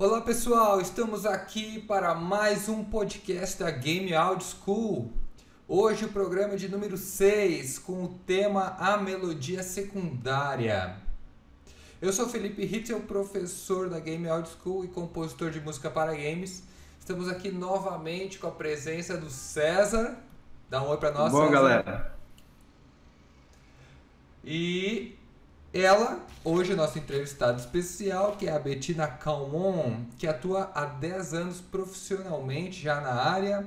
Olá pessoal, estamos aqui para mais um podcast da Game Audio School. Hoje o programa de número 6 com o tema A Melodia Secundária. Eu sou Felipe Hitzel, professor da Game Audio School e compositor de música para games. Estamos aqui novamente com a presença do César. Dá um oi para nós, Bom, César. galera. E ela, hoje, nossa entrevistada especial, que é a Bettina Calmon, que atua há 10 anos profissionalmente já na área,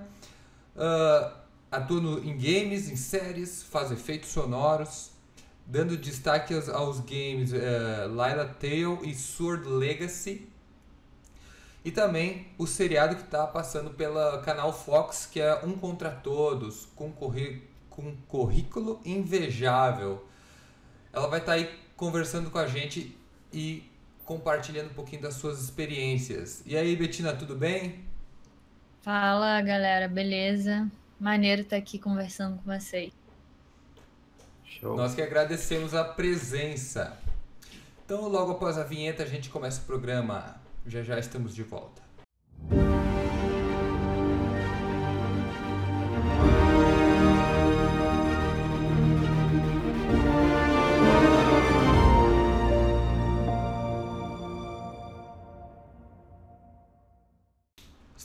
uh, atua no, em games, em séries, faz efeitos sonoros, dando destaque aos, aos games uh, Lila Tale e Sword Legacy. E também o seriado que está passando pela canal Fox, que é Um Contra Todos, com, com currículo invejável. Ela vai estar tá aí conversando com a gente e compartilhando um pouquinho das suas experiências. E aí, Betina, tudo bem? Fala, galera, beleza? Maneiro estar aqui conversando com vocês. Show. Nós que agradecemos a presença. Então, logo após a vinheta, a gente começa o programa. Já já estamos de volta.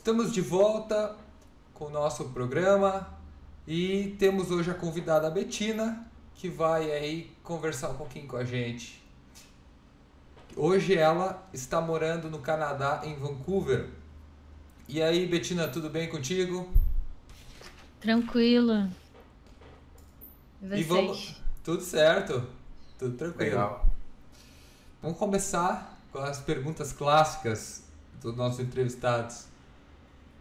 Estamos de volta com o nosso programa e temos hoje a convidada Betina, que vai aí conversar um pouquinho com a gente. Hoje ela está morando no Canadá, em Vancouver. E aí, Betina, tudo bem contigo? Tranquilo. E, e vamos... Tudo certo. Tudo tranquilo. Legal. Vamos começar com as perguntas clássicas dos nossos entrevistados.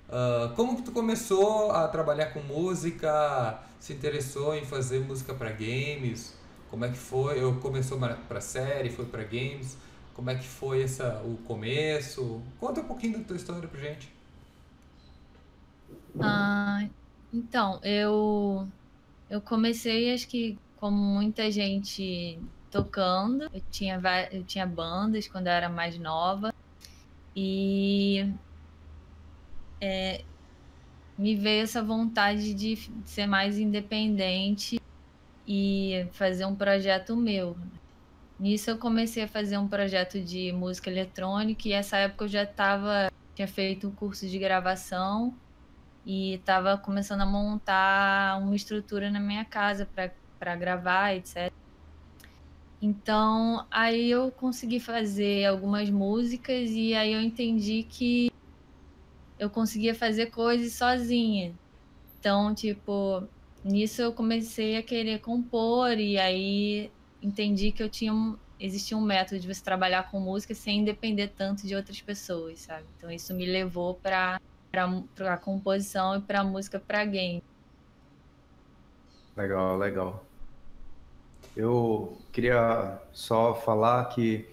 Uh, como que tu começou a trabalhar com música? Se interessou em fazer música para games? Como é que foi? Eu começou para série, foi para games? Como é que foi essa o começo? Conta um pouquinho da tua história pra gente. Ah, então, eu eu comecei acho que como muita gente tocando. Eu tinha eu tinha bandas quando eu era mais nova. E é, me veio essa vontade de ser mais independente e fazer um projeto meu. Nisso eu comecei a fazer um projeto de música eletrônica e essa época eu já estava tinha feito um curso de gravação e estava começando a montar uma estrutura na minha casa para gravar, etc. Então, aí eu consegui fazer algumas músicas e aí eu entendi que eu conseguia fazer coisas sozinha. Então, tipo, nisso eu comecei a querer compor e aí entendi que eu tinha um, existia um método de você trabalhar com música sem depender tanto de outras pessoas, sabe? Então isso me levou para para composição e para música para game. Legal, legal. Eu queria só falar que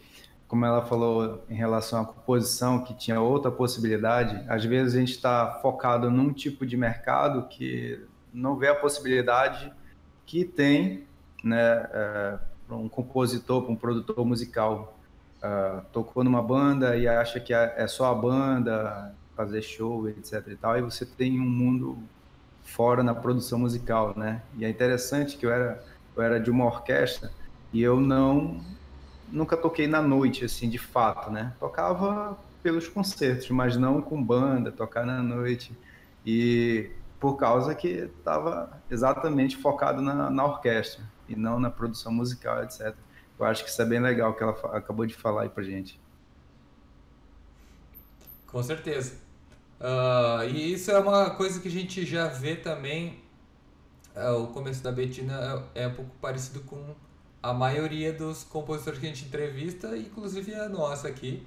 como ela falou em relação à composição, que tinha outra possibilidade, às vezes a gente está focado num tipo de mercado que não vê a possibilidade que tem né, é, para um compositor, para um produtor musical. Uh, tocou numa banda e acha que é, é só a banda, fazer show, etc e tal, e você tem um mundo fora na produção musical, né? E é interessante que eu era, eu era de uma orquestra e eu não nunca toquei na noite, assim, de fato, né? Tocava pelos concertos, mas não com banda, tocar na noite. E por causa que estava exatamente focado na, na, orquestra e não na produção musical, etc. Eu acho que isso é bem legal que ela acabou de falar aí pra gente. Com certeza. Uh, e isso é uma coisa que a gente já vê também. Uh, o começo da Betina é, é um pouco parecido com a maioria dos compositores que a gente entrevista, inclusive a nossa aqui,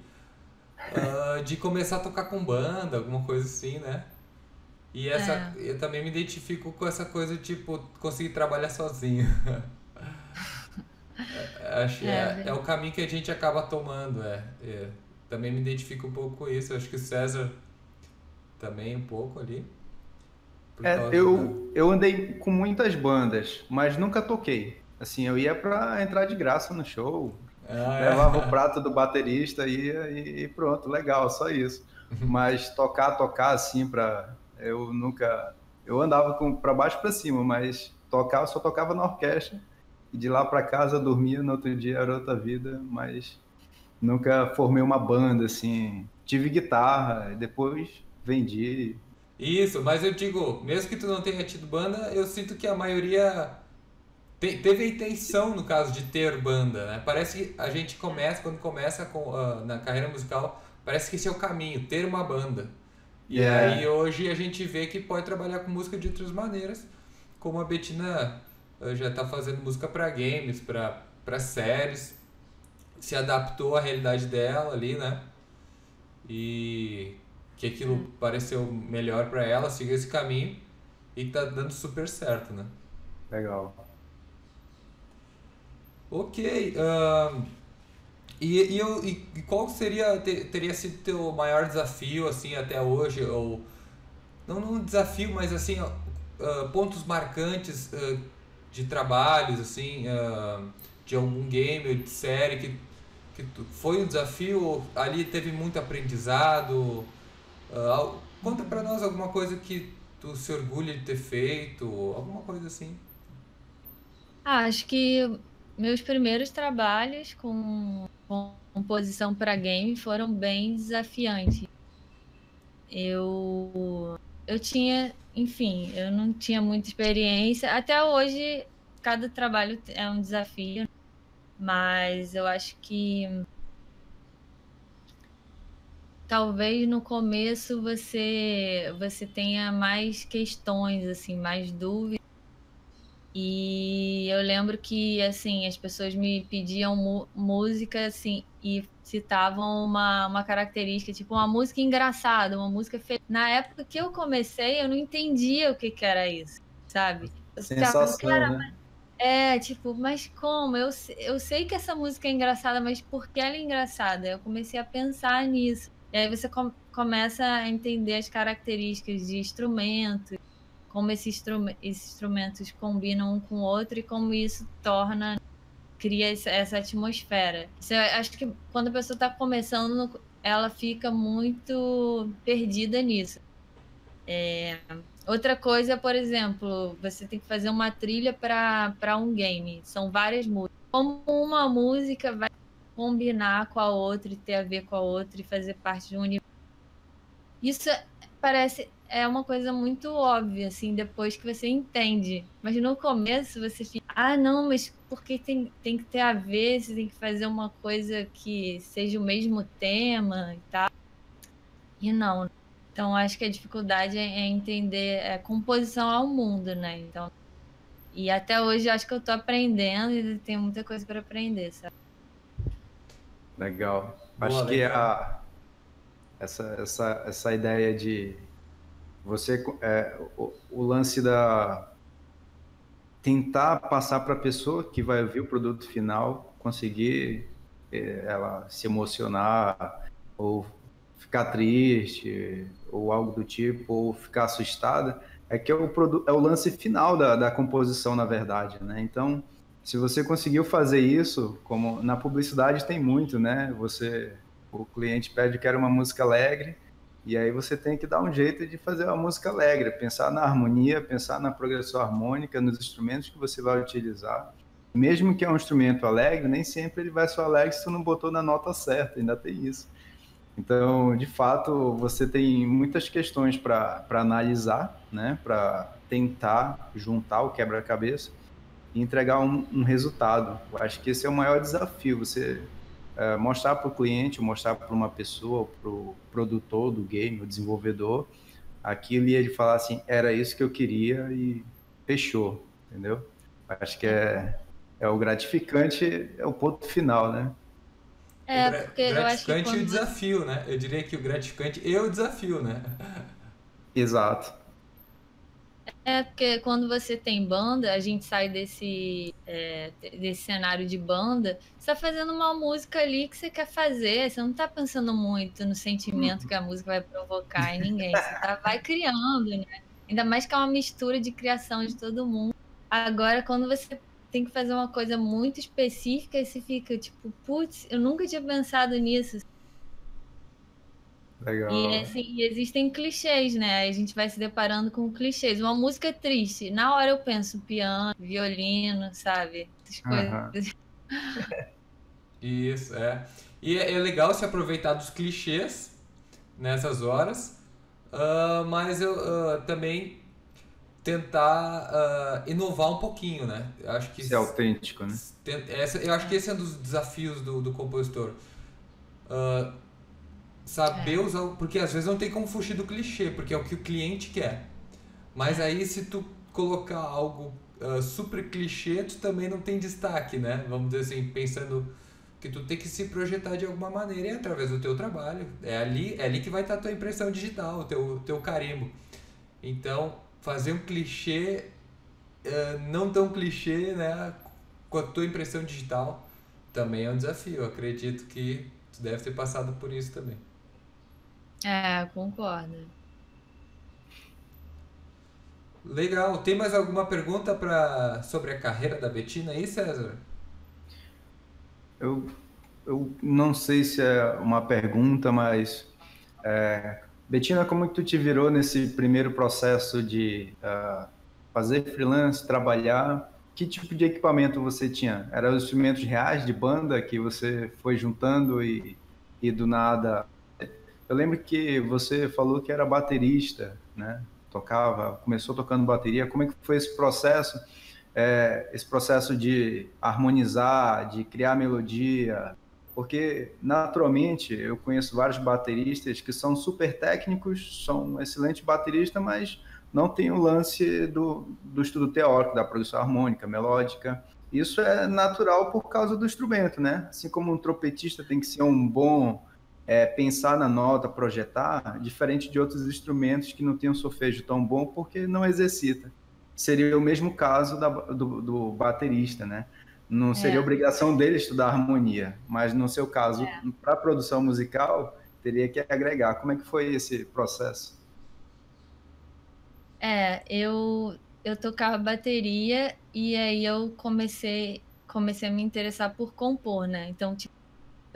uh, de começar a tocar com banda, alguma coisa assim, né? E essa, é. eu também me identifico com essa coisa de, tipo, conseguir trabalhar sozinho. Acho é, é, é, o caminho que a gente acaba tomando, é, é. Também me identifico um pouco com isso. Acho que o César também um pouco ali. É, eu, eu andei com muitas bandas, mas nunca toquei. Assim, eu ia para entrar de graça no show, Ah, é. Levava o prato do baterista e, e pronto, legal, só isso. Mas tocar, tocar assim para eu nunca eu andava com para baixo para cima, mas tocar só tocava na orquestra e de lá para casa dormia, no outro dia era outra vida, mas nunca formei uma banda assim. Tive guitarra, depois vendi. Isso, mas eu digo, mesmo que tu não tenha tido banda, eu sinto que a maioria te, teve a intenção, no caso, de ter banda, né? Parece que a gente começa, quando começa com, uh, na carreira musical, parece que esse é o caminho, ter uma banda. E yeah. aí hoje a gente vê que pode trabalhar com música de outras maneiras, como a Betina uh, já está fazendo música para games, para séries, se adaptou à realidade dela ali, né? E que aquilo pareceu melhor para ela, seguiu esse caminho e tá dando super certo, né? Legal. Ok. Uh, e, e, eu, e qual seria teria sido teu maior desafio assim até hoje ou não um desafio, mas assim uh, pontos marcantes uh, de trabalhos assim de algum game ou de série que, que foi um desafio ali teve muito aprendizado conta para nós alguma coisa que tu se orgulha de ter feito alguma coisa assim ah, acho que meus primeiros trabalhos com, com composição para game foram bem desafiantes. Eu, eu tinha, enfim, eu não tinha muita experiência. Até hoje, cada trabalho é um desafio, mas eu acho que talvez no começo você você tenha mais questões assim, mais dúvidas e eu lembro que, assim, as pessoas me pediam música, assim, e citavam uma, uma característica, tipo, uma música engraçada, uma música feliz. Na época que eu comecei, eu não entendia o que, que era isso, sabe? Sensação, né? É, tipo, mas como? Eu, eu sei que essa música é engraçada, mas por que ela é engraçada? Eu comecei a pensar nisso. E aí você com, começa a entender as características de instrumentos, como esses, esses instrumentos combinam um com o outro e como isso torna, cria essa, atmosfera. Isso, acho que quando a pessoa está começando, ela fica muito perdida nisso. É, outra coisa, por exemplo, você tem que fazer uma trilha para um game. São várias músicas. Como uma música vai combinar com a outra e ter a ver com a outra e fazer parte de um universo. Isso parece é uma coisa muito óbvia, assim, depois que você entende. Mas no começo você fica, ah, não, mas porque tem, tem que ter a ver, você tem que fazer uma coisa que seja o mesmo tema e tal. E não. Então acho que a dificuldade é entender a composição ao mundo, né? Então, e até hoje acho que eu tô aprendendo e tem muita coisa para aprender, sabe? Legal. Boa, acho legal. que a, essa, essa, essa ideia de você é, o, o, lance da tentar passar para a pessoa que vai ver o produto final conseguir é, ela se emocionar ou ficar triste ou algo do tipo ou ficar assustada é que é o é o lance final da, da composição na verdade né? Então se você conseguiu fazer isso como na publicidade tem muito né? Você o cliente pede que era uma música alegre e aí você tem que dar um jeito de fazer uma música alegre, pensar na harmonia, pensar na progressão harmônica, nos instrumentos que você vai utilizar. Mesmo que é um instrumento alegre, nem sempre ele vai ser alegre se você não botou na nota certa, ainda tem isso. Então, de fato, você tem muitas questões para analisar, né? para tentar juntar o quebra-cabeça e entregar um, um resultado. Eu acho que esse é o maior desafio, você é, mostrar para o cliente, mostrar para uma pessoa, para o produtor do game, o desenvolvedor, aquilo e ele falar assim, era isso que eu queria e fechou, entendeu? Acho que é, é o gratificante, é o ponto final, né? É, porque o gratificante eu acho que e o desafio, né? Eu diria que o gratificante e o desafio, né? Exato. É, porque quando você tem banda, a gente sai desse, é, desse cenário de banda, você tá fazendo uma música ali que você quer fazer, você não tá pensando muito no sentimento que a música vai provocar em ninguém, você tá, vai criando, né? Ainda mais que é uma mistura de criação de todo mundo. Agora, quando você tem que fazer uma coisa muito específica você fica tipo, putz, eu nunca tinha pensado nisso. Legal. E assim, existem clichês, né? A gente vai se deparando com clichês. Uma música triste, na hora eu penso piano, violino, sabe? Essas coisas. Isso, é. E é, é legal se aproveitar dos clichês nessas horas, uh, mas eu uh, também tentar uh, inovar um pouquinho, né? Eu acho que ser autêntico, né? Essa, eu acho que esse é um dos desafios do, do compositor. Uh, saber é. usar, porque às vezes não tem como fugir do clichê, porque é o que o cliente quer. Mas aí se tu colocar algo uh, super clichê, tu também não tem destaque, né? Vamos dizer assim, pensando que tu tem que se projetar de alguma maneira e é através do teu trabalho. É ali, é ali que vai estar a tua impressão digital, o teu, teu carimbo. Então, fazer um clichê uh, não tão clichê, né, com a tua impressão digital, também é um desafio. Eu acredito que tu deve ter passado por isso também. É, concordo. Legal. Tem mais alguma pergunta pra, sobre a carreira da Betina aí, César? Eu, eu não sei se é uma pergunta, mas é, Betina, como que tu te virou nesse primeiro processo de uh, fazer freelance, trabalhar? Que tipo de equipamento você tinha? Eram os instrumentos reais de banda que você foi juntando e, e do nada eu lembro que você falou que era baterista, né? Tocava, começou tocando bateria. Como é que foi esse processo? É, esse processo de harmonizar, de criar melodia, porque naturalmente eu conheço vários bateristas que são super técnicos, são excelentes bateristas, mas não tem o lance do, do estudo teórico, da produção harmônica, melódica. Isso é natural por causa do instrumento, né? Assim como um trompetista tem que ser um bom é, pensar na nota, projetar, diferente de outros instrumentos que não tem um solfejo tão bom porque não exercita. Seria o mesmo caso da, do, do, baterista, né? Não seria é. obrigação dele estudar harmonia, mas no seu caso, é. para produção musical, teria que agregar. Como é que foi esse processo? É, eu eu tocava bateria e aí eu comecei comecei a me interessar por compor, né? Então, tipo,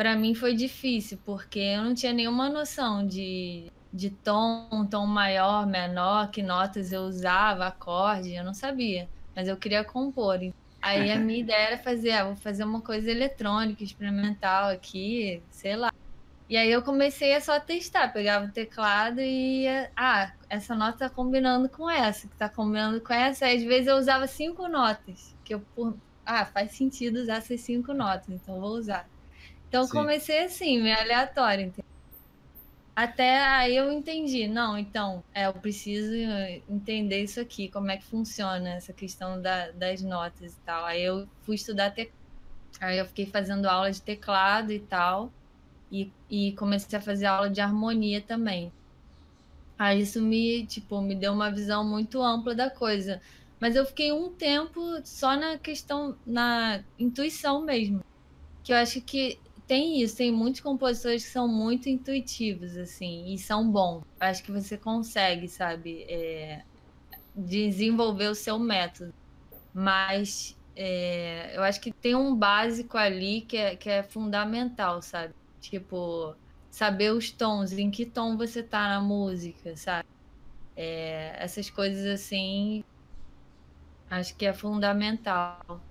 para mim foi difícil, porque eu não tinha nenhuma noção de, de tom, tom maior, menor, que notas eu usava, acorde, eu não sabia. Mas eu queria compor. Aí a minha ideia era fazer, ah, vou fazer uma coisa eletrônica, experimental aqui, sei lá. E aí eu comecei a só testar, pegava o teclado e ia, ah, essa nota tá combinando com essa, que tá combinando com essa. Aí, às vezes eu usava cinco notas, que eu por, ah, faz sentido usar essas cinco notas, então vou usar. Então Sim. comecei assim, meio aleatório. Entendeu? Até aí eu entendi, não, então, é, eu preciso entender isso aqui, como é que funciona essa questão da, das notas e tal. Aí eu fui estudar teclado. Aí eu fiquei fazendo aula de teclado e tal. E, e comecei a fazer aula de harmonia também. Aí isso me, tipo, me deu uma visão muito ampla da coisa. Mas eu fiquei um tempo só na questão, na intuição mesmo. Que eu acho que tem isso, tem muitos compositores que são muito intuitivos, assim, e são bons. Acho que você consegue, sabe, é, desenvolver o seu método. Mas é, eu acho que tem um básico ali que é, que é fundamental, sabe? Tipo, saber os tons, em que tom você tá na música, sabe? É, essas coisas assim, acho que é fundamental.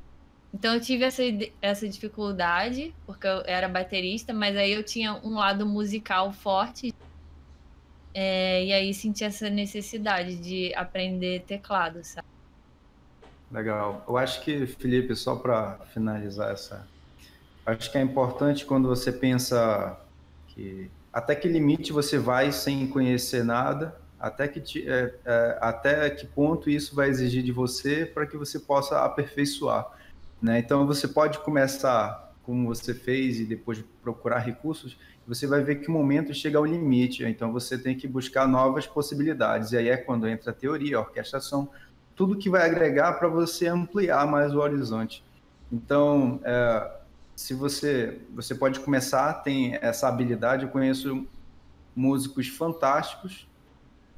Então eu tive essa, essa dificuldade, porque eu era baterista, mas aí eu tinha um lado musical forte. É, e aí senti essa necessidade de aprender teclado, sabe? Legal. Eu acho que, Felipe, só para finalizar essa. Acho que é importante quando você pensa que até que limite você vai sem conhecer nada, até que, te, é, é, até que ponto isso vai exigir de você para que você possa aperfeiçoar. Né? Então você pode começar como você fez e depois procurar recursos, você vai ver que o momento chega ao limite, então você tem que buscar novas possibilidades. E aí é quando entra a teoria, a orquestração, tudo que vai agregar para você ampliar mais o horizonte. Então, é, se você você pode começar, tem essa habilidade, eu conheço músicos fantásticos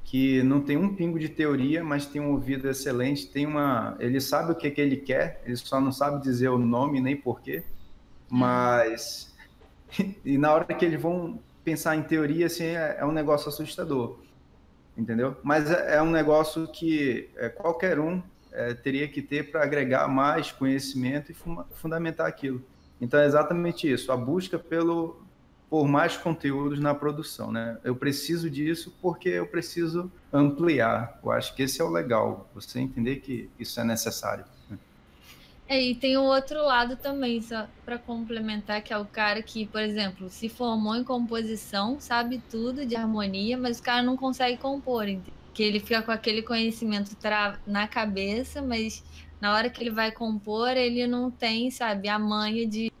que não tem um pingo de teoria, mas tem um ouvido excelente, tem uma, ele sabe o que, que ele quer, ele só não sabe dizer o nome nem porquê, mas e na hora que eles vão pensar em teoria, assim, é, é um negócio assustador, entendeu? Mas é, é um negócio que é, qualquer um teria que ter para agregar mais conhecimento e fundamentar aquilo. Então é exatamente isso, a busca pelo por mais conteúdos na produção, né? Eu preciso disso porque eu preciso ampliar. Eu acho que esse é o legal, você entender que isso é necessário. É, e tem o outro lado também, só para complementar, que é o cara que, por exemplo, se formou em composição, sabe tudo de harmonia, mas o cara não consegue compor, que ele fica com aquele conhecimento na cabeça, mas na hora que ele vai compor, ele não tem, sabe, a manha de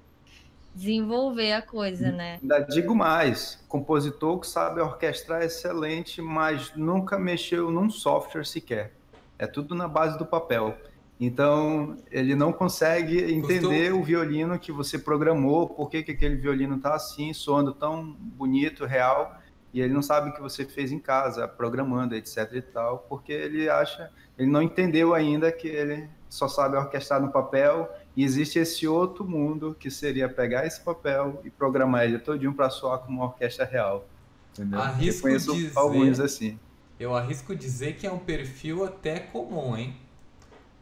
desenvolver a coisa, né? Ainda digo mais, compositor que sabe orquestrar é excelente, mas nunca mexeu num software sequer. É tudo na base do papel. Então, ele não consegue entender Custou... o violino que você programou, por que, que aquele violino está assim, soando tão bonito, real, e ele não sabe o que você fez em casa, programando, etc e tal, porque ele acha, ele não entendeu ainda que ele só sabe orquestrar no papel e existe esse outro mundo que seria pegar esse papel e programar ele todinho para soar como uma orquestra real. Entendeu? Arrisco eu conheço dizer, alguns assim. Eu arrisco dizer que é um perfil até comum, hein?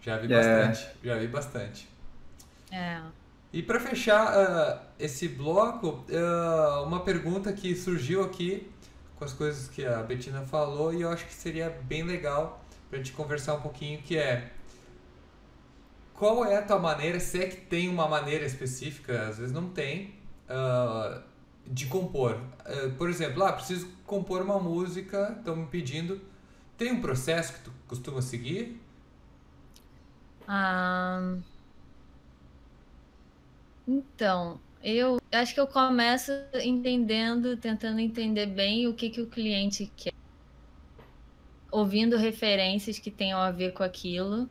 Já vi é. bastante, já vi bastante. É. E para fechar uh, esse bloco, uh, uma pergunta que surgiu aqui com as coisas que a Betina falou e eu acho que seria bem legal para a gente conversar um pouquinho, que é qual é a tua maneira, se é que tem uma maneira específica, às vezes não tem, uh, de compor. Uh, por exemplo, ah, preciso compor uma música, estão me pedindo. Tem um processo que tu costuma seguir? Ah, então, eu acho que eu começo entendendo, tentando entender bem o que, que o cliente quer. Ouvindo referências que tenham a ver com aquilo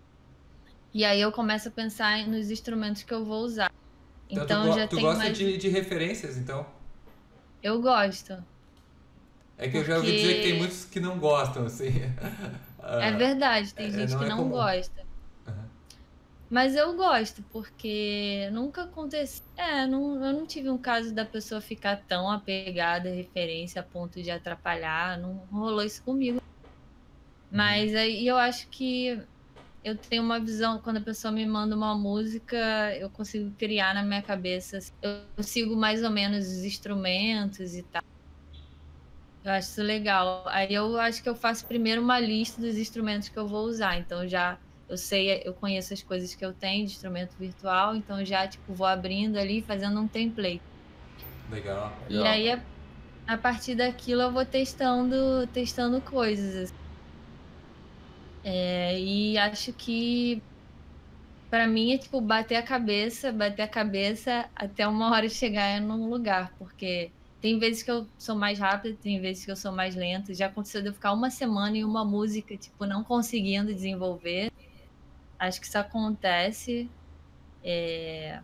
e aí eu começo a pensar nos instrumentos que eu vou usar. Então, então tu, já tu gosta mais... de, de referências, então? Eu gosto. É que Porque... eu já ouvi dizer que tem muitos que não gostam, assim. é verdade, tem é, gente não que é não comum. gosta. Mas eu gosto, porque nunca aconteceu. É, não, eu não tive um caso da pessoa ficar tão apegada à referência a ponto de atrapalhar. Não rolou isso comigo. Uhum. Mas aí eu acho que eu tenho uma visão, quando a pessoa me manda uma música, eu consigo criar na minha cabeça. Eu sigo mais ou menos os instrumentos e tal. Eu acho isso legal. Aí eu acho que eu faço primeiro uma lista dos instrumentos que eu vou usar. Então já eu sei, eu conheço as coisas que eu tenho de instrumento virtual, então já tipo vou abrindo ali, fazendo um template. Legal. E aí a, a partir daquilo eu vou testando, testando coisas. É, e acho que para mim é tipo bater a cabeça, bater a cabeça até uma hora chegar num lugar, porque tem vezes que eu sou mais rápida, tem vezes que eu sou mais lenta. Já aconteceu de eu ficar uma semana em uma música, tipo, não conseguindo desenvolver. Acho que isso acontece. É...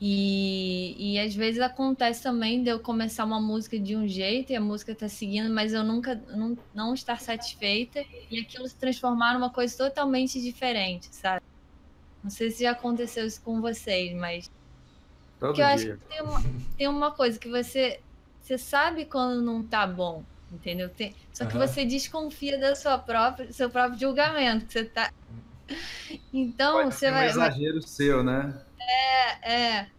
E, e às vezes acontece também de eu começar uma música de um jeito e a música tá seguindo, mas eu nunca não, não estar satisfeita e aquilo se transformar numa coisa totalmente diferente, sabe? Não sei se já aconteceu isso com vocês, mas. Todo que eu dia. acho que tem uma, tem uma coisa que você, você sabe quando não tá bom, entendeu? Tem, só que uhum. você desconfia da sua própria, seu próprio julgamento. Que você tá. Então, Pode você vai. Um exagero seu, né? É, é.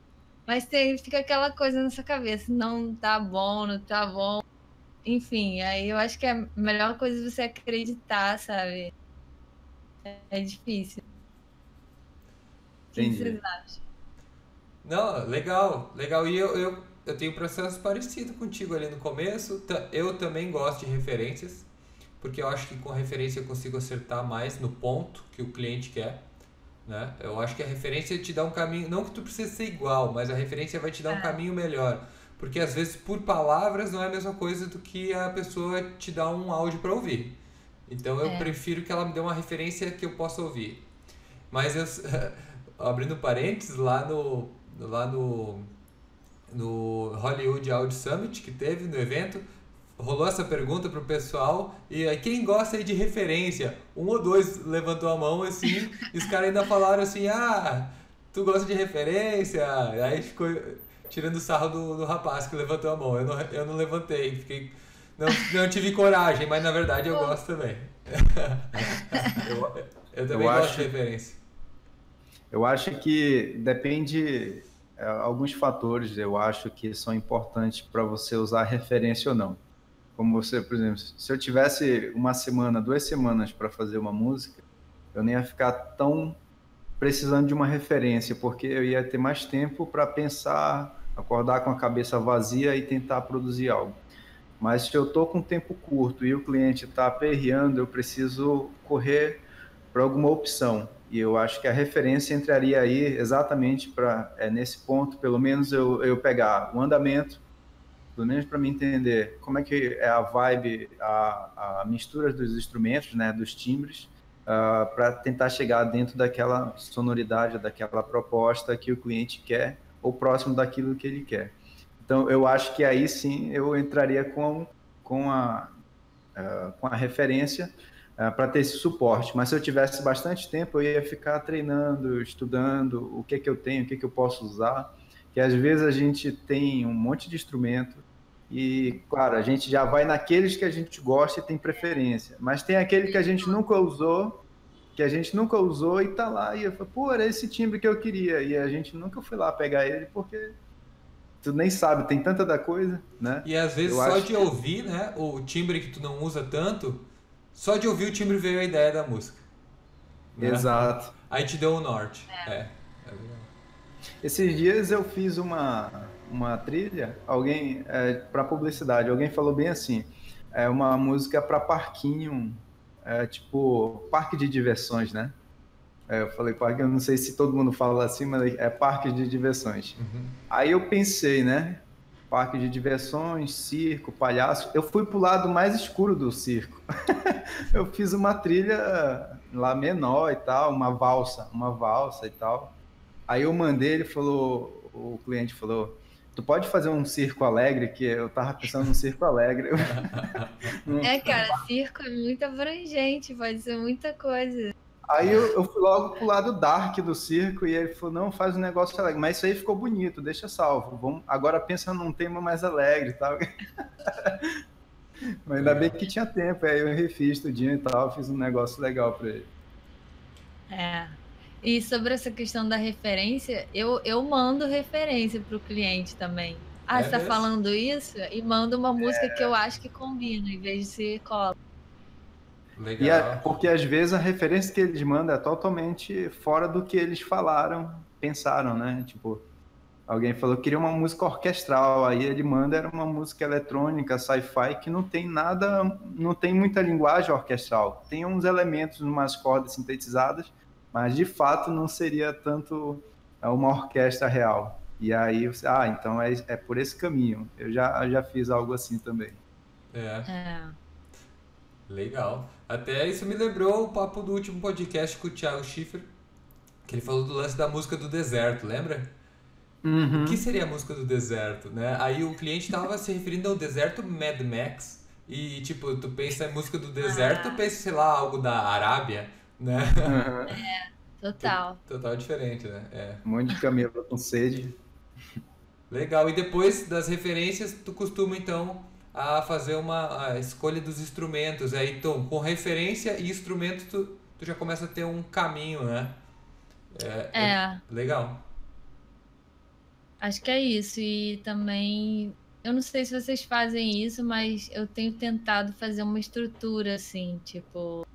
Mas tem, fica aquela coisa na sua cabeça, não tá bom, não tá bom. Enfim, aí eu acho que é a melhor coisa você acreditar, sabe? É difícil. Entendi. O que vocês acham? Não, legal, legal. E eu, eu, eu tenho um processo parecido contigo ali no começo. Eu também gosto de referências, porque eu acho que com referência eu consigo acertar mais no ponto que o cliente quer. Né? Eu acho que a referência te dá um caminho, não que tu precise ser igual, mas a referência vai te dar um é. caminho melhor. Porque às vezes por palavras não é a mesma coisa do que a pessoa te dá um áudio para ouvir. Então eu é. prefiro que ela me dê uma referência que eu possa ouvir. Mas eu, abrindo parênteses, lá no, lá no, no Hollywood Audio Summit que teve no evento, rolou essa pergunta pro pessoal e aí quem gosta aí de referência? Um ou dois levantou a mão assim, e os caras ainda falaram assim: "Ah, tu gosta de referência?". Aí ficou tirando sarro do, do rapaz que levantou a mão. Eu não, eu não levantei, fiquei não, não tive coragem, mas na verdade eu gosto também. eu, eu também eu gosto acho, de referência. Eu acho que depende é, alguns fatores, eu acho que são importantes para você usar referência ou não. Como você, por exemplo, se eu tivesse uma semana, duas semanas para fazer uma música, eu nem ia ficar tão precisando de uma referência, porque eu ia ter mais tempo para pensar, acordar com a cabeça vazia e tentar produzir algo. Mas se eu estou com tempo curto e o cliente está aperreando, eu preciso correr para alguma opção. E eu acho que a referência entraria aí exatamente para é, nesse ponto, pelo menos eu, eu pegar o andamento, pelo menos para me entender como é que é a vibe, a, a mistura dos instrumentos, né, dos timbres, uh, ah, para tentar chegar dentro daquela sonoridade, daquela proposta que o cliente quer, ou próximo daquilo que ele quer. Então, eu acho que aí sim eu entraria com, com, a, uh, com a referência uh, para ter esse suporte. Mas se eu tivesse bastante tempo, eu ia ficar treinando, estudando o que, que eu tenho, o que, que eu posso usar. Que às vezes a gente tem um monte de instrumento e, claro, a gente já vai naqueles que a gente gosta e tem preferência. Mas tem aquele que a gente nunca usou, que a gente nunca usou e tá lá. E eu falo, pô, era esse timbre que eu queria. E a gente nunca foi lá pegar ele porque tu nem sabe, tem tanta da coisa, né? E às vezes Eu só de que... ouvir, né, o timbre que tu não usa tanto, só de ouvir o timbre veio a ideia da música. Né? Exato. Aí te deu o norte. É. é. Esses dias eu fiz uma, uma trilha, alguém é, para publicidade, alguém falou bem assim, é uma música para parquinho, é, tipo parque de diversões, né? É, eu falei parque, eu não sei se todo mundo fala assim, mas é parque de diversões. Uhum. Aí eu pensei, né? Parque de diversões, circo, palhaço. Eu fui pro lado mais escuro do circo. eu fiz uma trilha lá menor e tal, uma valsa, uma valsa e tal. Aí eu mandei, ele falou, o cliente falou, tu pode fazer um circo alegre, que eu tava pensando num circo alegre. é, cara, circo é muito abrangente, pode ser muita coisa. Aí eu, eu, fui logo pro lado dark do circo e ele falou, não, faz um negócio alegre. Mas isso aí ficou bonito, deixa salvo. Vamos, agora pensa num tema mais alegre e tal. Mas ainda bem que tinha tempo, aí eu refiz tudinho e tal, fiz um negócio legal para ele. É. E sobre essa questão da referência, eu, eu mando referência pro cliente também. Ah, é você tá falando isso? E mando uma música é... que eu acho que combina, em vez de ser cola. Legal. E é, porque às vezes a referência que eles mandam é totalmente fora do que eles falaram, pensaram, né? Tipo, alguém falou que queria uma música orquestral, aí ele manda era uma música eletrônica, sci-fi, que não tem nada, não tem muita linguagem orquestral. Tem uns elementos, umas cordas sintetizadas, mas de fato não seria tanto uma orquestra real. E aí, você, ah, então é, é por esse caminho. Eu já, já fiz algo assim também. É. é. Legal. Até isso me lembrou o papo do último podcast com o Thiago Schiffer, que ele falou do lance da música do deserto, lembra? Uhum. O que seria a música do deserto, né? Aí o cliente estava se referindo ao deserto Mad Max e, tipo, tu pensa em música do deserto, ah. tu pensa, sei lá, algo da Arábia, né? Uhum. É, total. Total diferente, né? É. Um monte de camelo com sede. Legal. E depois das referências, tu costuma, então, a fazer uma a escolha dos instrumentos. Aí, então, com referência e instrumento, tu, tu já começa a ter um caminho, né? É, é. é legal. Acho que é isso. E também, eu não sei se vocês fazem isso, mas eu tenho tentado fazer uma estrutura assim, tipo,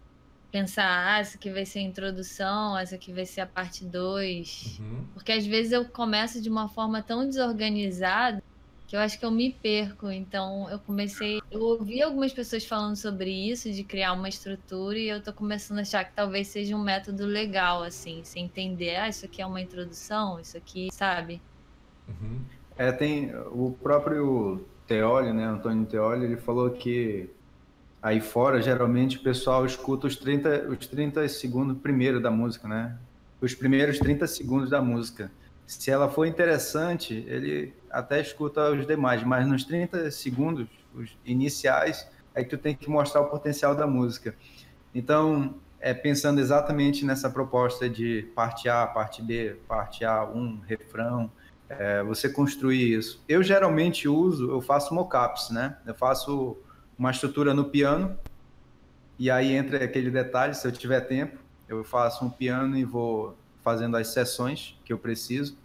pensar, ah, essa aqui vai ser a introdução, essa aqui vai ser a parte 2. Uhum. Porque às vezes eu começo de uma forma tão desorganizada que eu acho que eu me perco. Então eu comecei, eu ouvi algumas pessoas falando sobre isso, de criar uma estrutura, e eu tô começando a achar que talvez seja um método legal, assim, sem entender, ah, isso aqui é uma introdução, isso aqui, sabe? Uhum. É, tem o próprio Teoli, né, Antônio Teoli, ele falou que aí fora, geralmente, o pessoal escuta os 30, os 30 segundos primeiro da música, né? Os primeiros 30 segundos da música. Se ela for interessante, ele até escuta os demais, mas nos 30 segundos os iniciais, aí tu tem que mostrar o potencial da música. Então, é, pensando exatamente nessa proposta de parte A, parte B, parte A, um, refrão, é, você construir isso. Eu geralmente uso, eu faço mockups, né? Eu faço uma estrutura no piano, e aí entra aquele detalhe, se eu tiver tempo, eu faço um piano e vou fazendo as sessões que eu preciso,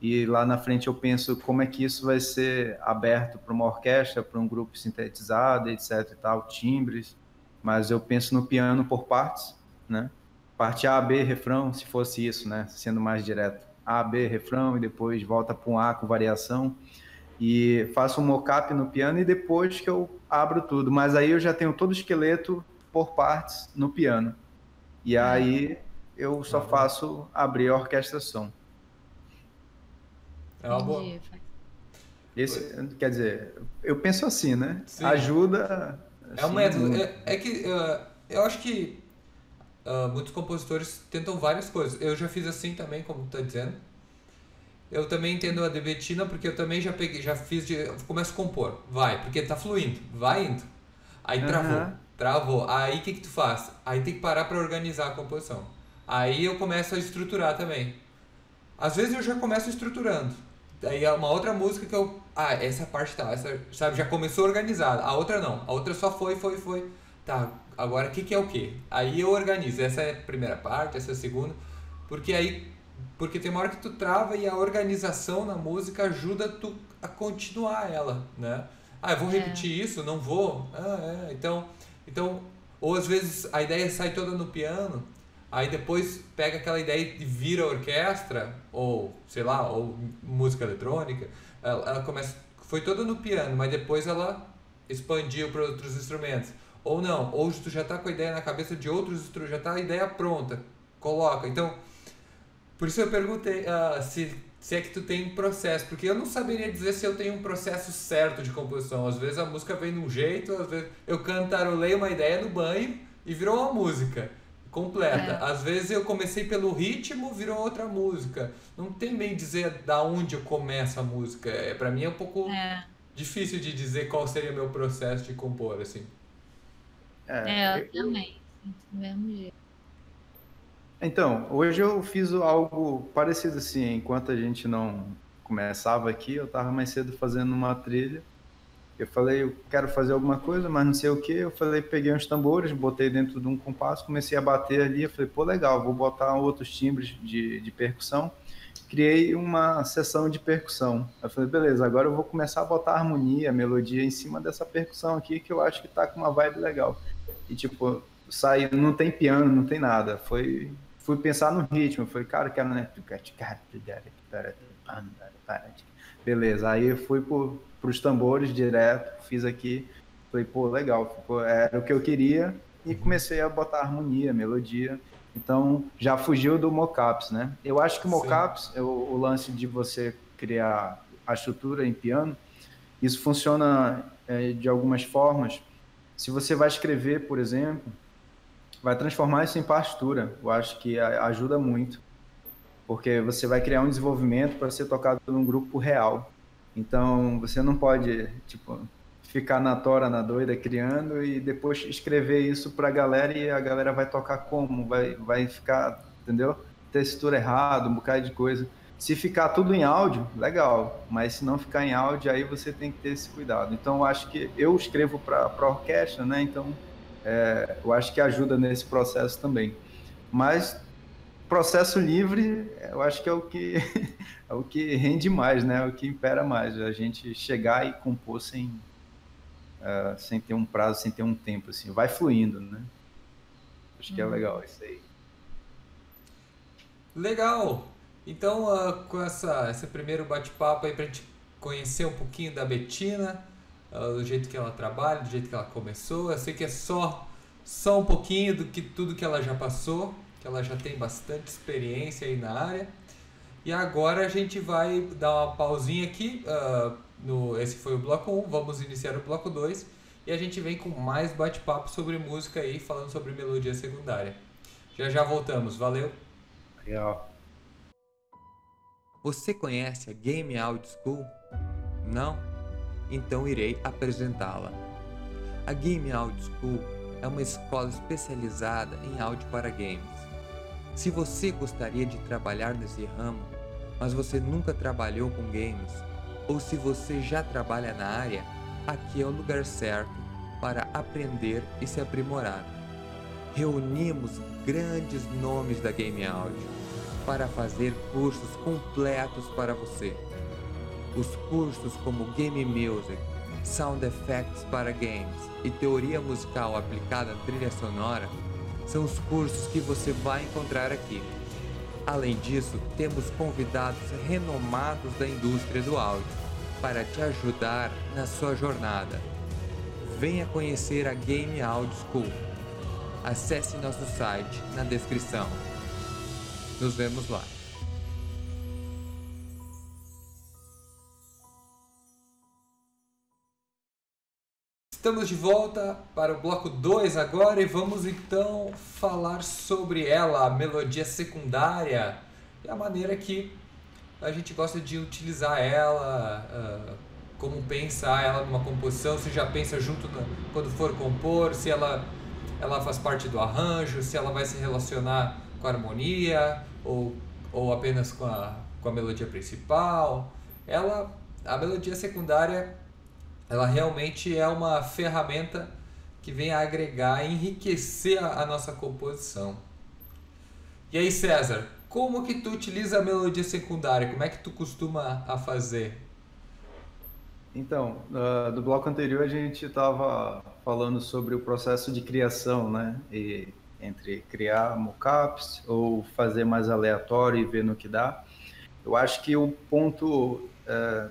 e lá na frente eu penso como é que isso vai ser aberto para uma orquestra, para um grupo sintetizado, etc e tal, timbres, mas eu penso no piano por partes, né? Parte A, B, refrão, se fosse isso, né? Sendo mais direto. A, B, refrão, e depois volta para um A com variação. E faço um mockup no piano e depois que eu abro tudo. Mas aí eu já tenho todo o esqueleto por partes no piano. E aí eu só faço abrir a orquestração. É uma boa. Esse, quer dizer, eu penso assim, né? Sim. Ajuda. Assim, é um método. É, é que uh, eu acho que uh, muitos compositores tentam várias coisas. Eu já fiz assim também, como tu tá dizendo. Eu também entendo a debetina porque eu também já peguei, já fiz de. Começo a compor. Vai, porque tá fluindo. Vai indo. Aí uhum. travou. Travou. Aí o que, que tu faz? Aí tem que parar para organizar a composição. Aí eu começo a estruturar também. Às vezes eu já começo estruturando. Daí é uma outra música que eu. Ah, essa parte tá, essa, sabe, já começou organizada. A outra não. A outra só foi, foi, foi. Tá, agora o que, que é o que? Aí eu organizo. Essa é a primeira parte, essa é a segunda. Porque aí. Porque tem uma hora que tu trava e a organização na música ajuda tu a continuar ela, né? Ah, eu vou é. repetir é. isso? Não vou? Ah, é. Então, então, ou às vezes a ideia sai toda no piano, aí depois pega aquela ideia e vira orquestra, ou sei lá, ou música eletrônica, ela, ela começa. Foi toda no piano, mas depois ela expandiu para outros instrumentos. Ou não, ou tu já está com a ideia na cabeça de outros instrumentos, já está a ideia pronta, coloca. Então, por isso eu perguntei uh, se se é que tu tem um processo, porque eu não saberia dizer se eu tenho um processo certo de composição. Às vezes a música vem de um jeito, às vezes eu cantarolei uma ideia no banho e virou uma música completa. É. Às vezes eu comecei pelo ritmo, virou outra música. Não tem bem dizer da onde eu começo a música. É, para mim é um pouco é. difícil de dizer qual seria o meu processo de compor, assim. É, eu também. Do mesmo jeito. Então, hoje eu fiz algo parecido assim. Enquanto a gente não começava aqui, eu estava mais cedo fazendo uma trilha. Eu falei, eu quero fazer alguma coisa, mas não sei o que. Eu falei, peguei uns tambores, botei dentro de um compasso, comecei a bater ali. Eu falei, pô, legal, vou botar outros timbres de, de percussão. Criei uma sessão de percussão. Eu falei, beleza, agora eu vou começar a botar harmonia, melodia em cima dessa percussão aqui, que eu acho que tá com uma vibe legal. E tipo, sai, não tem piano, não tem nada. Foi fui pensar no ritmo. Falei, cara, quero, né? Beleza, aí eu fui para os tambores direto, fiz aqui. Falei, pô, legal, ficou, era o que eu queria. E comecei a botar harmonia, melodia. Então, já fugiu do mockups, né? Eu acho que o mockups, o, o lance de você criar a estrutura em piano, isso funciona é, de algumas formas. Se você vai escrever, por exemplo, vai transformar isso em partitura. Eu acho que ajuda muito, porque você vai criar um desenvolvimento para ser tocado num grupo real. Então, você não pode, tipo, ficar na tora, na doida, criando e depois escrever isso para a galera e a galera vai tocar como? Vai, vai ficar, entendeu? Textura errada, um bocado de coisa. Se ficar tudo em áudio, legal, mas se não ficar em áudio, aí você tem que ter esse cuidado. Então, eu acho que eu escrevo para orquestra, né? Então, é, eu acho que ajuda nesse processo também. Mas processo livre, eu acho que é o que é o que rende mais, né? É o que impera mais. A gente chegar e compor sem uh, sem ter um prazo, sem ter um tempo assim, vai fluindo, né? Acho que é uhum. legal isso aí. Legal. Então, uh, com essa esse primeiro bate-papo aí para a gente conhecer um pouquinho da Betina, do jeito que ela trabalha, do jeito que ela começou. Eu sei que é só, só um pouquinho do que tudo que ela já passou, que ela já tem bastante experiência aí na área. E agora a gente vai dar uma pausinha aqui. Uh, no, esse foi o bloco 1, vamos iniciar o bloco 2 e a gente vem com mais bate-papo sobre música aí, falando sobre melodia secundária. Já já voltamos, valeu! Legal. Você conhece a Game Audio School? Não? Então irei apresentá-la. A Game Audio School é uma escola especializada em áudio para games. Se você gostaria de trabalhar nesse ramo, mas você nunca trabalhou com games, ou se você já trabalha na área, aqui é o lugar certo para aprender e se aprimorar. Reunimos grandes nomes da Game Audio para fazer cursos completos para você. Os cursos como Game Music, Sound Effects para Games e Teoria Musical aplicada à trilha sonora são os cursos que você vai encontrar aqui. Além disso, temos convidados renomados da indústria do áudio para te ajudar na sua jornada. Venha conhecer a Game Audio School. Acesse nosso site na descrição. Nos vemos lá. Estamos de volta para o bloco 2 agora e vamos então falar sobre ela, a melodia secundária e a maneira que a gente gosta de utilizar ela, uh, como pensar ela numa composição, se já pensa junto no, quando for compor, se ela, ela faz parte do arranjo, se ela vai se relacionar com a harmonia ou, ou apenas com a, com a melodia principal. Ela, a melodia secundária ela realmente é uma ferramenta que vem a agregar, enriquecer a, a nossa composição. E aí, César, como que tu utiliza a melodia secundária? Como é que tu costuma a fazer? Então, uh, do bloco anterior a gente estava falando sobre o processo de criação, né? E entre criar mockups ou fazer mais aleatório e ver no que dá. Eu acho que o ponto uh,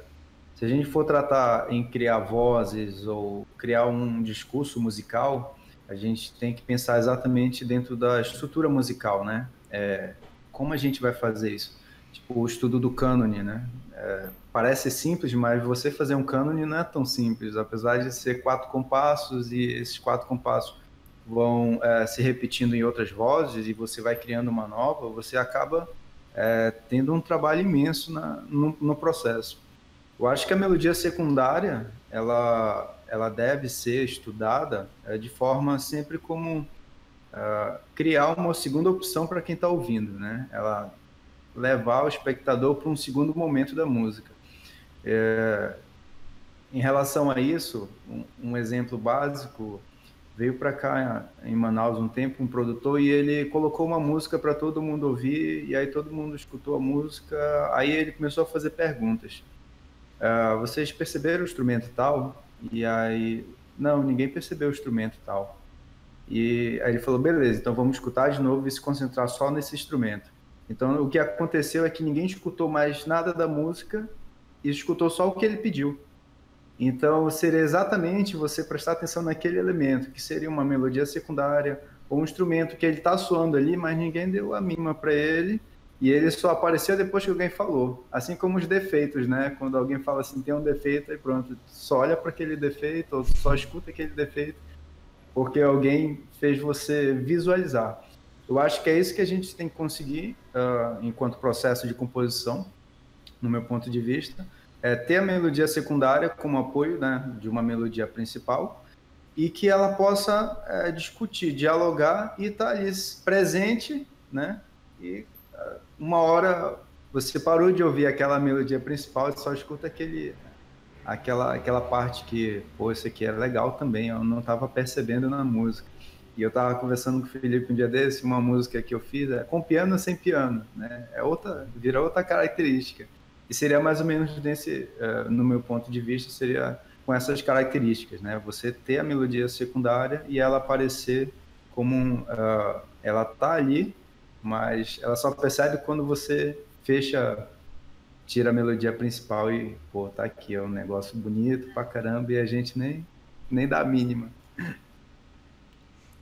se a gente for tratar em criar vozes ou criar um discurso musical, a gente tem que pensar exatamente dentro da estrutura musical, né? É, como a gente vai fazer isso? Tipo, o estudo do cânone, né? É, parece simples, mas você fazer um cânone não é tão simples, apesar de ser quatro compassos e esses quatro compassos vão é, se repetindo em outras vozes e você vai criando uma nova, você acaba é, tendo um trabalho imenso na, no, no processo. Eu acho que a melodia secundária, ela, ela deve ser estudada é, de forma sempre como uh, criar uma segunda opção para quem está ouvindo, né? Ela levar o espectador para um segundo momento da música. É, em relação a isso, um, um exemplo básico veio para cá em Manaus um tempo um produtor e ele colocou uma música para todo mundo ouvir e aí todo mundo escutou a música aí ele começou a fazer perguntas uh, vocês perceberam o instrumento tal? E aí, não, ninguém percebeu o instrumento tal. E aí ele falou, beleza, então vamos escutar de novo e se concentrar só nesse instrumento. Então o que aconteceu é que ninguém escutou mais nada da música e escutou só o que ele pediu. Então seria exatamente você prestar atenção naquele elemento, que seria uma melodia secundária ou um instrumento que ele está soando ali, mas ninguém deu a mínima para ele e ele só apareceu depois que alguém falou. Assim como os defeitos, né? Quando alguém fala assim, tem um defeito, aí pronto, só olha para aquele defeito, ou só escuta aquele defeito, porque alguém fez você visualizar. Eu acho que é isso que a gente tem que conseguir uh, enquanto processo de composição, no meu ponto de vista, é ter a melodia secundária como apoio né, de uma melodia principal e que ela possa é, discutir, dialogar e estar tá ali presente, né? E uma hora você parou de ouvir aquela melodia principal e só escuta aquele aquela aquela parte que pô isso aqui é legal também eu não estava percebendo na música. E eu estava conversando com o Felipe um dia desse uma música que eu fiz é com piano sem piano né? É outra vira outra característica. E seria mais ou menos nesse uh, no meu ponto de vista seria com essas características né? Você ter a melodia secundária e ela aparecer como um, uh, ela tá ali mas ela só percebe quando você fecha, tira a melodia principal e, pô, tá aqui, é um negócio bonito pra caramba e a gente nem, nem dá a mínima.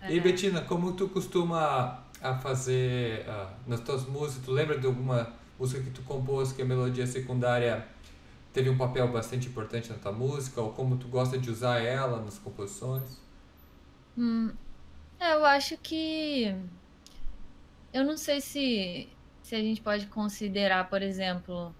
E Betina, como tu costuma a fazer uh, nas tuas músicas, tu lembra de alguma música que tu compôs que a melodia secundária teve um papel bastante importante na tua música, ou como tu gosta de usar ela nas composições? Hum, é, eu acho que eu não sei se, se a gente pode considerar, por exemplo,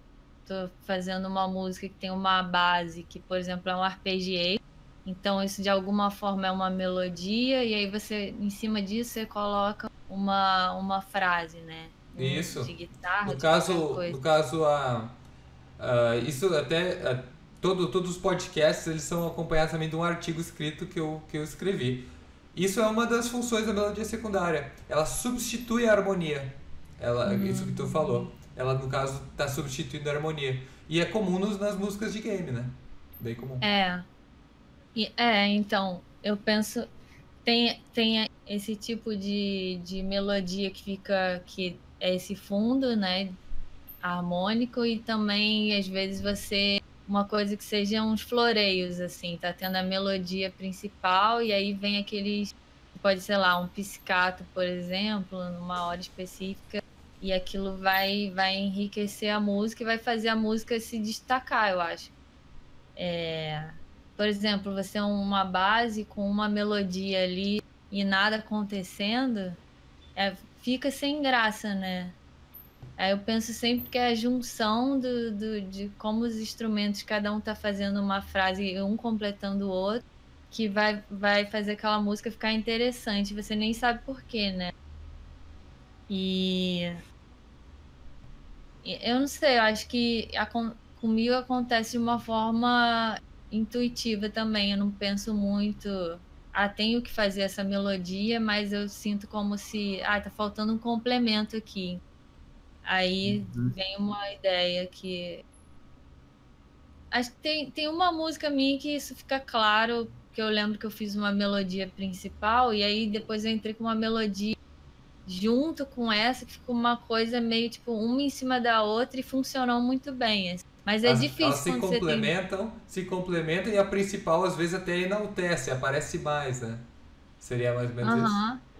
tô fazendo uma música que tem uma base, que, por exemplo, é um arpegiei. Então, isso de alguma forma é uma melodia, e aí você, em cima disso, você coloca uma, uma frase, né? Isso. De guitarra, no caso, no caso a, a isso até a, todo, todos os podcasts eles são acompanhados também de um artigo escrito que eu, que eu escrevi. Isso é uma das funções da melodia secundária. Ela substitui a harmonia. Ela, Uhum. Isso que tu falou. Ela, no caso, está substituindo a harmonia. E é comum nos, nas músicas de game, né? Bem comum. É. E- é, então, eu penso. Tem, tem esse tipo de, de melodia que fica. que é esse fundo, né? Harmônico, e também, às vezes, você. Uma coisa que seja uns floreios, assim, tá tendo a melodia principal, e aí vem aqueles. Pode ser lá, um piscato, por exemplo, numa hora específica, e aquilo vai, vai enriquecer a música e vai fazer a música se destacar, eu acho. É, por exemplo, você é uma base com uma melodia ali e nada acontecendo, é, fica sem graça, né? Eu penso sempre que é a junção do, do- de como os instrumentos, cada um tá fazendo uma frase, um completando o outro, que vai, vai fazer aquela música ficar interessante. Você nem sabe porquê, né? E eu não sei, eu acho que acon- comigo acontece de uma forma intuitiva também. Eu não penso muito, ah, tenho que fazer essa melodia, mas eu sinto como se, ah, tá faltando um complemento aqui. Aí vem uma ideia que. Acho que tem, tem uma música minha que isso fica claro, que eu lembro que eu fiz uma melodia principal, e aí depois eu entrei com uma melodia junto com essa, que ficou uma coisa meio tipo uma em cima da outra e funcionou muito bem. assim. Mas é Elas- difícil Elas se você tem. complementam, se complementam e a principal às vezes até enaltece, aparece mais, né? Seria mais ou menos isso.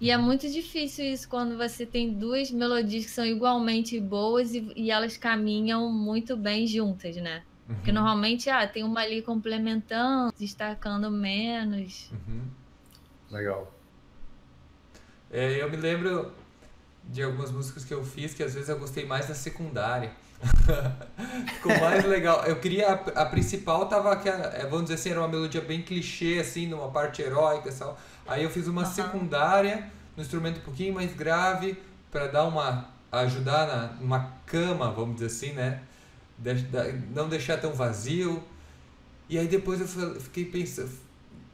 E é muito difícil isso quando você tem duas melodias que são igualmente boas e, e elas caminham muito bem juntas, né? Porque Uhum. normalmente, ah, tem uma ali complementando, destacando menos. Uhum. Legal. É, eu me lembro de algumas músicas que eu fiz que às vezes eu gostei mais da secundária. Ficou mais legal. Eu queria. A, a principal tava. Que, é, vamos dizer assim, era uma melodia bem clichê, assim, numa parte heróica e tal. Aí eu fiz uma Aham. secundária, no instrumento um pouquinho mais grave, para dar uma. ajudar na, numa cama, vamos dizer assim, né? De- da- não deixar tão vazio. E aí depois eu fiquei pensando.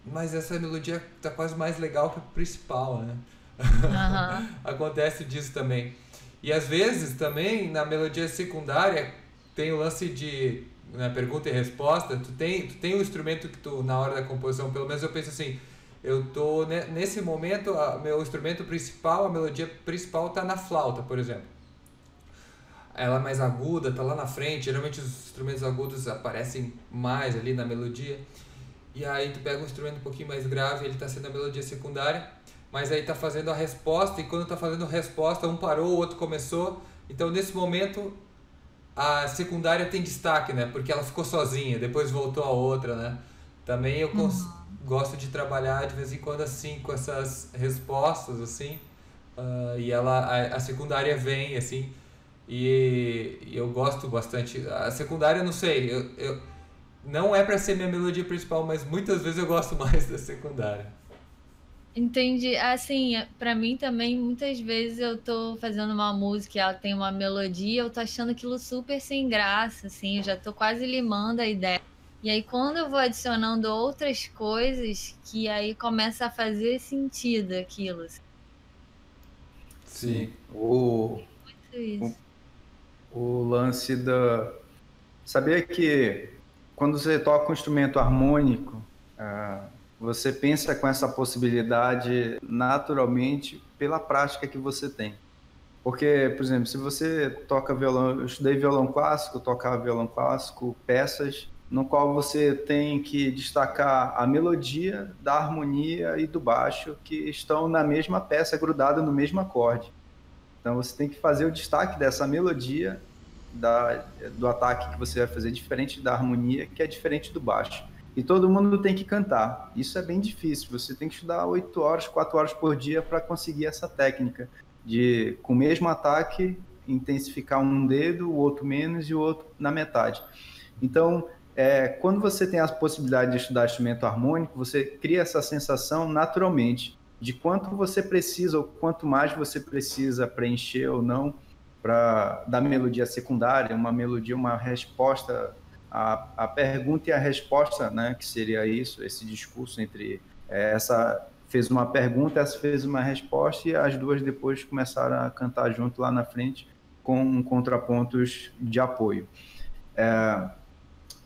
Mas essa melodia tá quase mais legal que a principal, né? Aham. Acontece disso também. E às vezes também na melodia secundária tem o lance de né, pergunta e resposta. Tu tem, tu tem um instrumento que tu, na hora da composição, pelo menos eu penso assim, eu tô ne- nesse momento, a, meu instrumento principal, a melodia principal tá na flauta, por exemplo. Ela é mais aguda, tá lá na frente. Geralmente os instrumentos agudos aparecem mais ali na melodia. E aí tu pega um instrumento um pouquinho mais grave, ele tá sendo a melodia secundária, mas aí tá fazendo a resposta e quando tá fazendo a resposta, um parou, o outro começou. Então nesse momento a secundária tem destaque, né? Porque ela ficou sozinha, depois voltou a outra, né? Também eu cons- gosto de trabalhar de vez em quando assim com essas respostas assim. ah, e ela a, a secundária vem assim. E, e eu gosto bastante. A secundária, não sei, eu, eu não é pra ser minha melodia principal, mas muitas vezes eu gosto mais da secundária. Entendi. Assim, pra mim também, muitas vezes eu tô fazendo uma música e ela tem uma melodia, eu tô achando aquilo super sem graça, assim, eu já tô quase limando a ideia. E aí, quando eu vou adicionando outras coisas, que aí começa a fazer sentido aquilo. assim. Sim. O, Muito isso. o lance da. Sabia que quando você toca um instrumento harmônico, ah, você pensa com essa possibilidade naturalmente pela prática que você tem. Porque, por exemplo, se você toca violão, eu estudei violão clássico, tocava violão clássico, peças no qual você tem que destacar a melodia da harmonia e do baixo que estão na mesma peça, grudada no mesmo acorde. Então você tem que fazer o destaque dessa melodia da, do ataque que você vai fazer diferente da harmonia, que é diferente do baixo. E todo mundo tem que cantar. Isso é bem difícil. Você tem que estudar 8 horas, 4 horas por dia para conseguir essa técnica de, com o mesmo ataque, intensificar um dedo, o outro menos e o outro na metade. Então, é, quando você tem a possibilidade de estudar instrumento harmônico, você cria essa sensação naturalmente de quanto você precisa ou quanto mais você precisa preencher ou não para dar melodia secundária, uma melodia, uma resposta a, a pergunta e a resposta, né, que seria isso, esse discurso entre é, essa fez uma pergunta, essa fez uma resposta e as duas depois começaram a cantar junto lá na frente com contrapontos de apoio. É,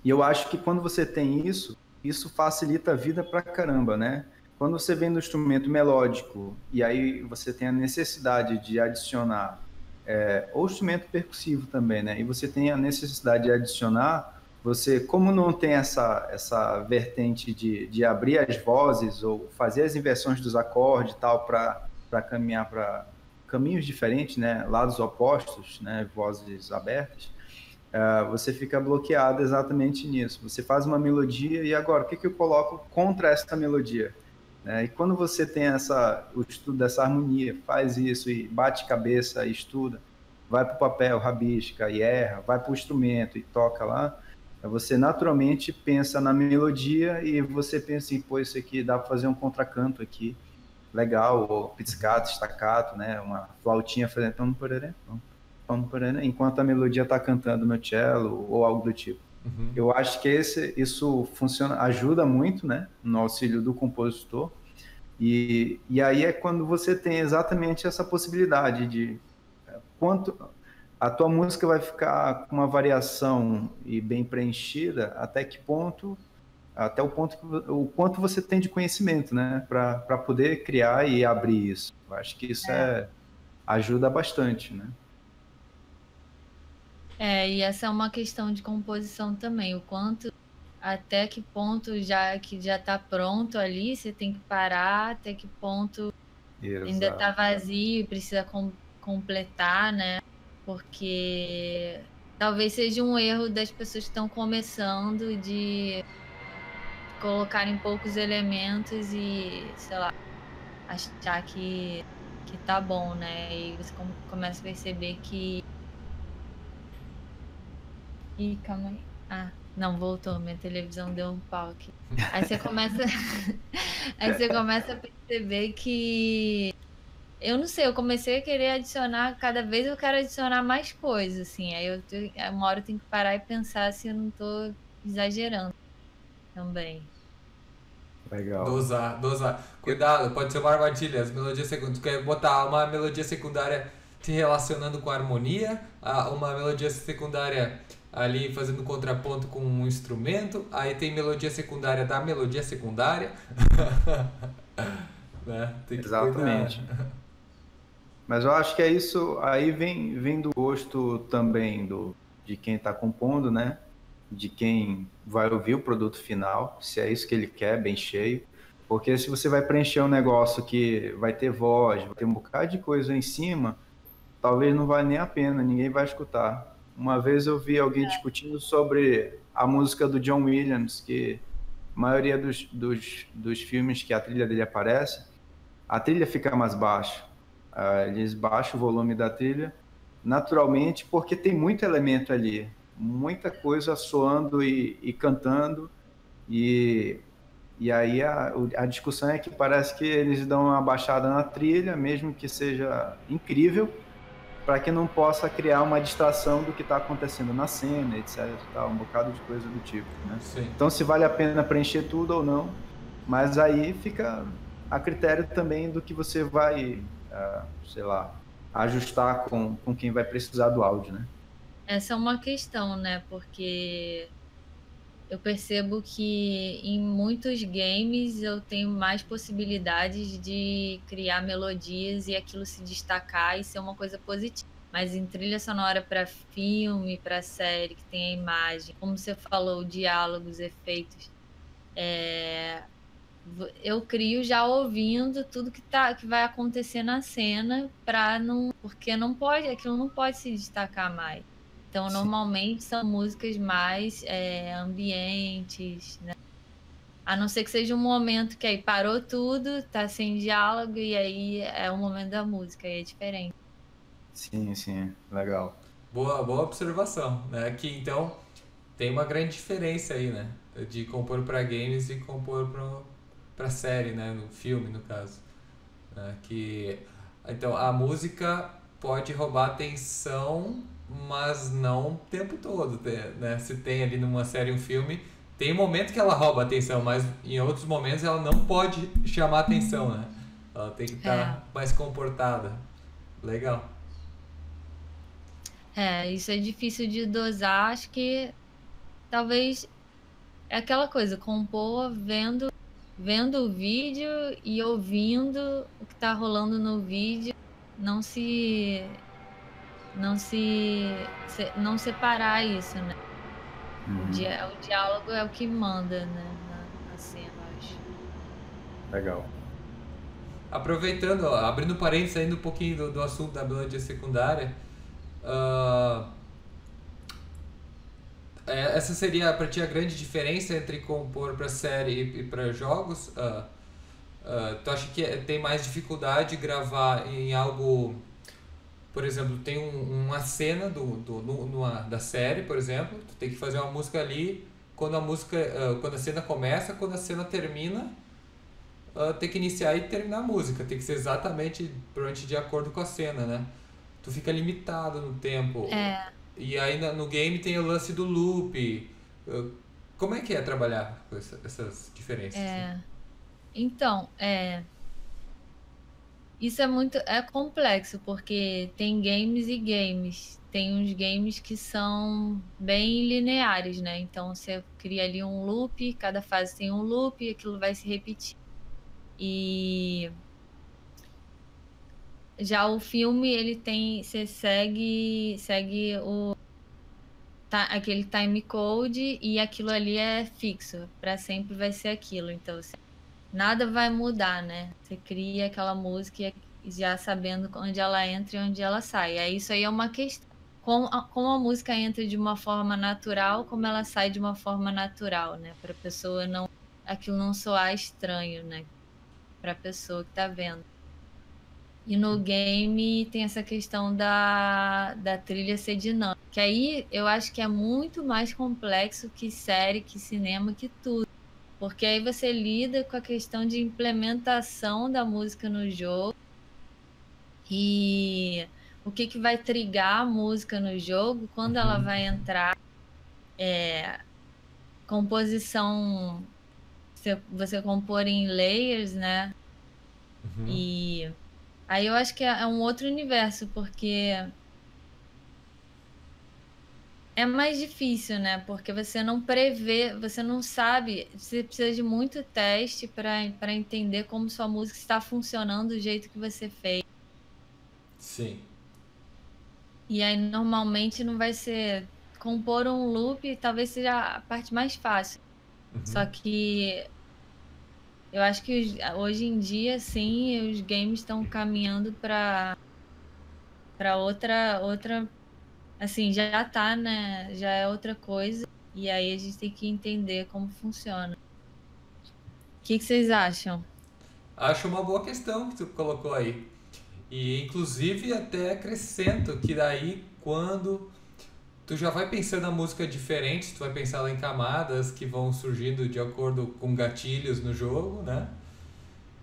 e eu acho que quando você tem isso, isso facilita a vida pra caramba, né? Quando você vem no instrumento melódico e aí você tem a necessidade de adicionar, é, ou instrumento percussivo também, né? E você tem a necessidade de adicionar, você, como não tem essa, essa vertente de, de abrir as vozes ou fazer as inversões dos acordes e tal para caminhar para caminhos diferentes, né? Lados opostos, né? Vozes abertas Uh, você fica bloqueado exatamente nisso. Você faz uma melodia e agora o que, que eu coloco contra essa melodia? Né? E quando você tem essa, o estudo dessa harmonia, faz isso e bate cabeça e estuda, vai para o papel, rabisca e erra, vai para o instrumento e toca lá, você naturalmente pensa na melodia e você pensa em, pô, isso aqui dá para fazer um contracanto aqui, legal, ou pizzicato, staccato, né? Uma flautinha fazendo tão, enquanto a melodia está cantando no cello ou algo do tipo. Uhum. Eu acho que esse, isso funciona, ajuda muito, né, no auxílio do compositor. E, e aí é quando você tem exatamente essa possibilidade de é, quanto a tua música vai ficar com uma variação e bem preenchida, até que ponto, até o ponto que, o quanto você tem de conhecimento, né, para poder criar e abrir isso. Eu acho que isso é. é ajuda bastante, né? É, e essa é uma questão de composição também, o quanto até que ponto já que já está pronto ali, você tem que parar, até que ponto Exato. ainda está vazio e precisa com, completar, né? Porque talvez seja um erro das pessoas que estão começando de colocarem poucos elementos e, sei lá, achar que, que tá bom, né? E você começa a perceber que Ih, calma aí. Ah, não, voltou. Minha televisão deu um pau aqui. Aí você começa. aí você começa a perceber que. Eu não sei, eu comecei a querer adicionar, cada vez eu quero adicionar mais coisas, assim. Aí eu uma hora eu tenho que parar e pensar se eu não tô exagerando também. Legal. Dosar, dosar. Cuidado, pode ser uma armadilha. As melodias secundárias. Tu quer botar uma melodia secundária te relacionando com a harmonia, uma melodia secundária ali fazendo contraponto com um instrumento, aí tem melodia secundária da melodia secundária. né? Exatamente. Mas eu acho que é isso, aí vem, vem do gosto também do, de quem está compondo, né? De quem vai ouvir o produto final, se é isso que ele quer, bem cheio. Porque se você vai preencher um negócio que vai ter voz, vai ter um bocado de coisa em cima, talvez não vale nem a pena, ninguém vai escutar. Uma vez eu vi alguém discutindo sobre a música do John Williams, que a maioria dos, dos, dos filmes que a trilha dele aparece, a trilha fica mais baixa. Uh, eles baixam o volume da trilha naturalmente porque tem muito elemento ali, muita coisa soando e, e cantando e e aí a, a discussão é que parece que eles dão uma baixada na trilha, mesmo que seja incrível, para que não possa criar uma distração do que está acontecendo na cena, etc. Tá, um bocado de coisa do tipo. Né? Então, se vale a pena preencher tudo ou não, mas aí fica a critério também do que você vai, uh, sei lá, ajustar com, com quem vai precisar do áudio, né? Essa é uma questão, né? Porque eu percebo que em muitos games eu tenho mais possibilidades de criar melodias e aquilo se destacar e ser uma coisa positiva. Mas em trilha sonora para filme, para série, que tem a imagem, como você falou, diálogos, efeitos, é... eu crio já ouvindo tudo que, tá, que vai acontecer na cena, para não, porque não pode, aquilo não pode se destacar mais. Então, Sim. normalmente são músicas mais é, ambientes, né? A não ser que seja um momento que aí parou tudo, tá sem diálogo, e aí é o momento da música, aí é diferente. Sim, sim, legal. Boa, boa observação, né? Que então tem uma grande diferença aí, né? De compor para games e compor para série, né? No filme, no caso. Né? Que então a música pode roubar atenção, mas não o tempo todo, né? Se tem ali numa série um filme, tem momento que ela rouba atenção, mas em outros momentos ela não pode chamar atenção, né? Ela tem que estar tá é. mais comportada. Legal. É, isso é difícil de dosar. Acho que talvez é aquela coisa, compor vendo, vendo o vídeo e ouvindo o que está rolando no vídeo, não se não se, se não separar isso, né? Uhum. O, dia, o, diálogo é o que manda, né, na, na cena, acho. Legal. Aproveitando, ó, abrindo parênteses, saindo um pouquinho do, do assunto da melodia secundária, uh, essa seria para ti a grande diferença entre compor para série e, e para jogos? Uh, uh, tu acha que tem mais dificuldade gravar em algo, por exemplo, tem um, uma cena do, do, numa, da série, por exemplo, tu tem que fazer uma música ali, quando a música, quando a cena começa, quando a cena termina, uh, ter que iniciar e terminar a música. Tem que ser exatamente provavelmente de acordo com a cena, né? Tu fica limitado no tempo. É. E aí no game tem o lance do loop. Uh, como é que é trabalhar com essa, essas diferenças? É. Assim? Então, é. Isso é muito é complexo porque tem games e games. Tem uns games que são bem lineares, né? Então você cria ali um loop, cada fase tem um loop e aquilo vai se repetir. E já o filme ele tem você segue segue o tá, aquele time code e aquilo ali é fixo para sempre vai ser aquilo então assim, nada vai mudar né você cria aquela música já sabendo onde ela entra e onde ela sai aí isso aí é uma questão como a, como a música entra de uma forma natural como ela sai de uma forma natural né para a pessoa não aquilo não soar estranho né para a pessoa que está vendo. E no game tem essa questão da, da trilha ser dinâmica. Que aí eu acho que é muito mais complexo que série, que cinema, que tudo. Porque aí você lida com a questão de implementação da música no jogo. E o que, que vai trigar a música no jogo, quando ela uhum. vai entrar. É, composição você, você compor em layers, né? Uhum. E aí eu acho que é, é um outro universo, porque é mais difícil, né? Porque você não prevê, você não sabe, você precisa de muito teste para entender como sua música está funcionando do jeito que você fez. Sim. E aí normalmente não vai ser compor um loop, talvez seja a parte mais fácil. Uhum. Só que eu acho que hoje em dia, sim, os games estão caminhando para para outra outra assim, já tá, né? Já é outra coisa e aí a gente tem que entender como funciona. O que, que vocês acham? Acho uma boa questão que tu colocou aí. E inclusive até acrescento que daí quando tu já vai pensando a música diferente, tu vai pensar em camadas que vão surgindo de acordo com gatilhos no jogo, né?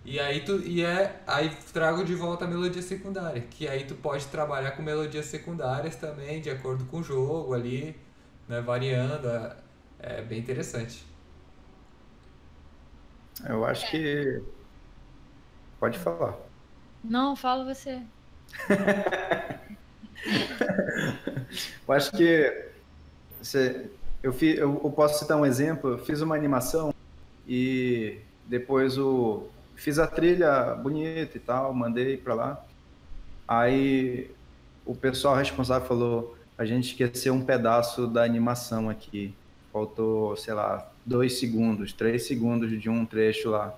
E aí tu e é aí trago de volta a melodia secundária, que aí tu pode trabalhar com melodias secundárias também de acordo com o jogo ali, né, variando, é, é bem interessante. Eu acho que pode falar. Não, fala você. eu acho que você, eu, fiz, eu, eu, posso citar um exemplo. Eu fiz uma animação e depois o, fiz a trilha bonita e tal, mandei para lá. Aí o pessoal responsável falou: a gente esqueceu um pedaço da animação aqui. Faltou, sei lá, dois segundos, três segundos de um trecho lá.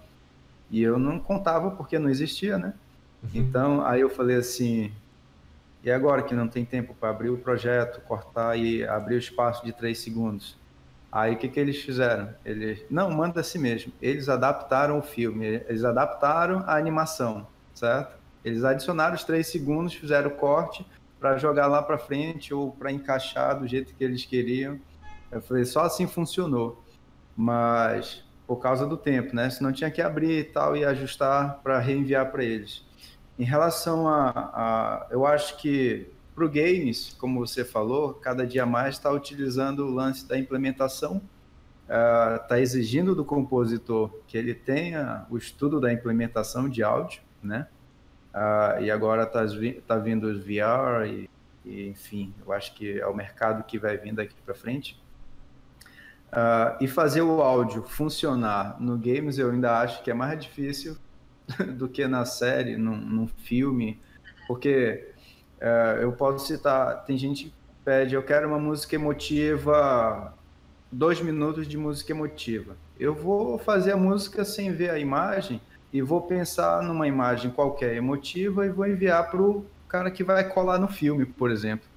E eu não contava porque não existia, né? Uhum. Então, aí eu falei assim: e agora que não tem tempo para abrir o projeto, cortar e abrir o espaço de três segundos? Aí o que, que eles fizeram? Eles, não, manda assim mesmo. Eles adaptaram o filme, eles adaptaram a animação, certo? Eles adicionaram os três segundos, fizeram o corte, para jogar lá para frente ou para encaixar do jeito que eles queriam. Eu falei, só assim funcionou. Mas por causa do tempo, né? Senão tinha que abrir e tal e ajustar para reenviar para eles. Em relação a, a eu acho que para o games, como você falou, cada dia mais está utilizando o lance da implementação, está uh, exigindo do compositor que ele tenha o estudo da implementação de áudio, né? Uh, e agora está tá vindo os VR e, e, enfim, eu acho que é o mercado que vai vindo aqui para frente. Uh, e fazer o áudio funcionar no games eu ainda acho que é mais difícil do que na série, num, num filme, porque uh, eu posso citar, tem gente que pede, eu quero uma música emotiva, dois minutos de música emotiva. Eu vou fazer a música sem ver a imagem e vou pensar numa imagem qualquer emotiva e vou enviar para o cara que vai colar no filme, por exemplo.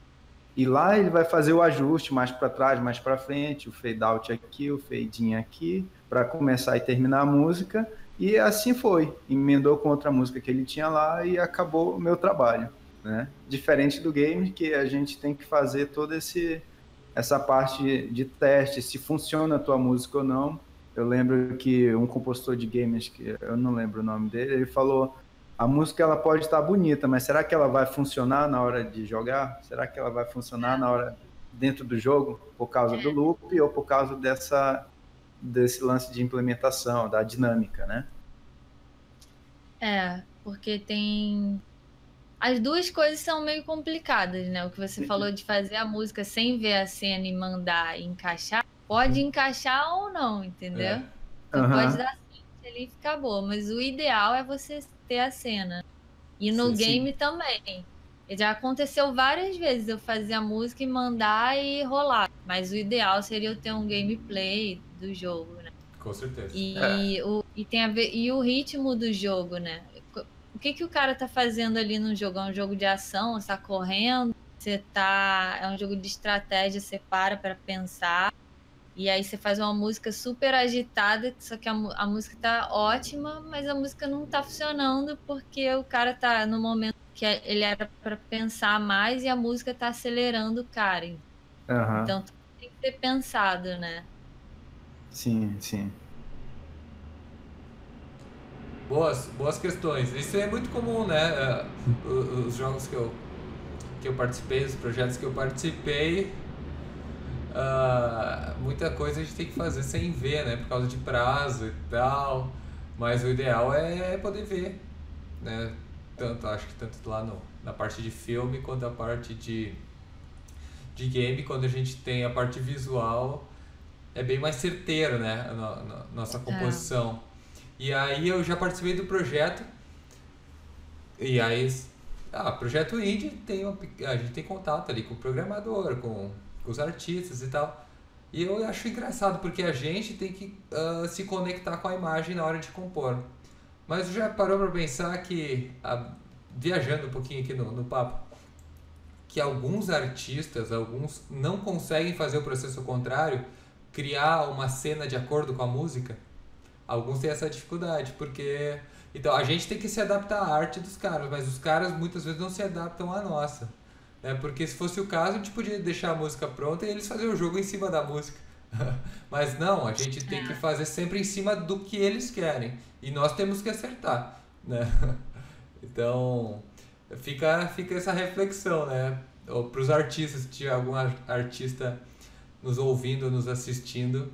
E lá ele vai fazer o ajuste mais para trás, mais para frente, o fade out aqui, o fade in aqui, para começar e terminar a música. E assim foi, emendou com outra música que ele tinha lá e acabou o meu trabalho, né? Diferente do game que a gente tem que fazer toda esse essa parte de teste, se funciona a tua música ou não. Eu lembro que um compositor de games, que eu não lembro o nome dele, ele falou a música ela pode estar bonita, mas será que ela vai funcionar na hora de jogar? Será que ela vai funcionar na hora dentro do jogo por causa do loop ou por causa dessa desse lance de implementação, da dinâmica, né? É, porque tem as duas coisas são meio complicadas, né? O que você falou de fazer a música sem ver a cena e mandar encaixar, pode encaixar ou não, entendeu? É. Uhum. Pode dar certo ali e ficar boa, mas o ideal é você ter a cena. E no sim, game sim. também. Já aconteceu várias vezes eu fazer a música e mandar e rolar. Mas o ideal seria eu ter um gameplay do jogo, né? Com certeza. E, é. o, e, tem a ver, e o ritmo do jogo, né? O que, que o cara tá fazendo ali no jogo? É um jogo de ação? Você tá correndo? Você tá. É um jogo de estratégia, você para para pensar. E aí você faz uma música super agitada, só que a, a música tá ótima, mas a música não tá funcionando porque o cara tá no momento que ele era para pensar mais e a música tá acelerando o cara. Uhum. Então tem que ser pensado, né? Sim, sim. Boas, boas questões. Isso é muito comum, né? É, os jogos que eu, que eu participei, os projetos que eu participei, uh, muita coisa a gente tem que fazer sem ver, né? Por causa de prazo e tal. Mas o ideal é poder ver, né? Tanto, acho que tanto lá no, na parte de filme quanto a parte de, de game, quando a gente tem a parte visual, é bem mais certeiro, né? A, nossa é. composição. É. E aí eu já participei do projeto. E aí, ah, projeto indie tem a gente tem contato ali com o programador, com os artistas e tal. E eu acho engraçado, porque a gente tem que uh, se conectar com a imagem na hora de compor. Mas já parou para pensar que, uh, viajando um pouquinho aqui no, no papo, que alguns artistas, alguns não conseguem fazer o processo contrário, criar uma cena de acordo com a música? Alguns têm essa dificuldade, porque. Então a gente tem que se adaptar à arte dos caras, mas os caras muitas vezes não se adaptam à nossa. Né? Porque se fosse o caso, a gente podia deixar a música pronta e eles faziam o jogo em cima da música. Mas não, a gente tem que é. fazer sempre em cima do que eles querem. E nós temos que acertar. Né? Então, fica, fica essa reflexão, né? Para os artistas, se tiver algum artista nos ouvindo, nos assistindo,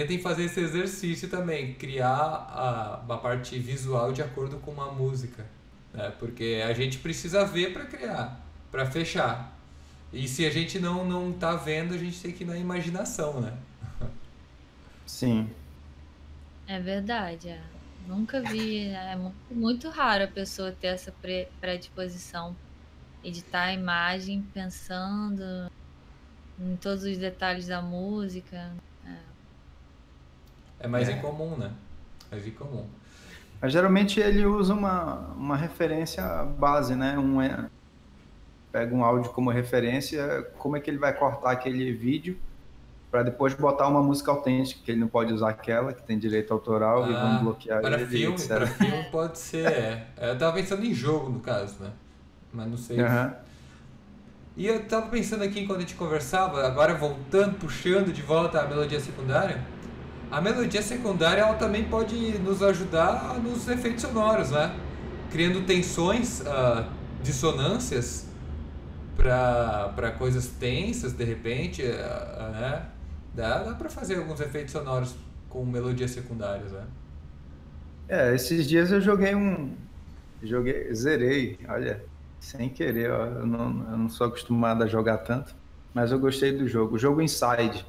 tentem fazer esse exercício também, criar a, uma parte visual de acordo com uma música. Né? Porque a gente precisa ver para criar para fechar. E se a gente não não tá vendo, a gente tem que ir na imaginação, né? Sim. É verdade. É. Nunca vi. É muito, muito raro a pessoa ter essa predisposição. Editar a imagem pensando em todos os detalhes da música. É, mais é. incomum, né? Mais incomum. Mas geralmente ele usa uma, uma referência base, né? Um, é, pega um áudio como referência, como é que ele vai cortar aquele vídeo para depois botar uma música autêntica, que ele não pode usar aquela que tem direito autoral ah, e vão bloquear para ele. Filme, para filme pode ser. É. Eu tava pensando em jogo no caso, né? Mas não sei. Uhum. E eu tava pensando aqui enquanto a gente conversava, agora voltando, puxando de volta a melodia secundária. A melodia secundária ela também pode nos ajudar nos efeitos sonoros, né? Criando tensões, uh, dissonâncias para coisas tensas de repente, uh, uh, né? Dá, dá para fazer alguns efeitos sonoros com melodias secundárias, né? É, esses dias eu joguei um. Joguei, zerei, olha, sem querer, ó, eu, não, eu não sou acostumado a jogar tanto, mas eu gostei do jogo. O jogo Inside,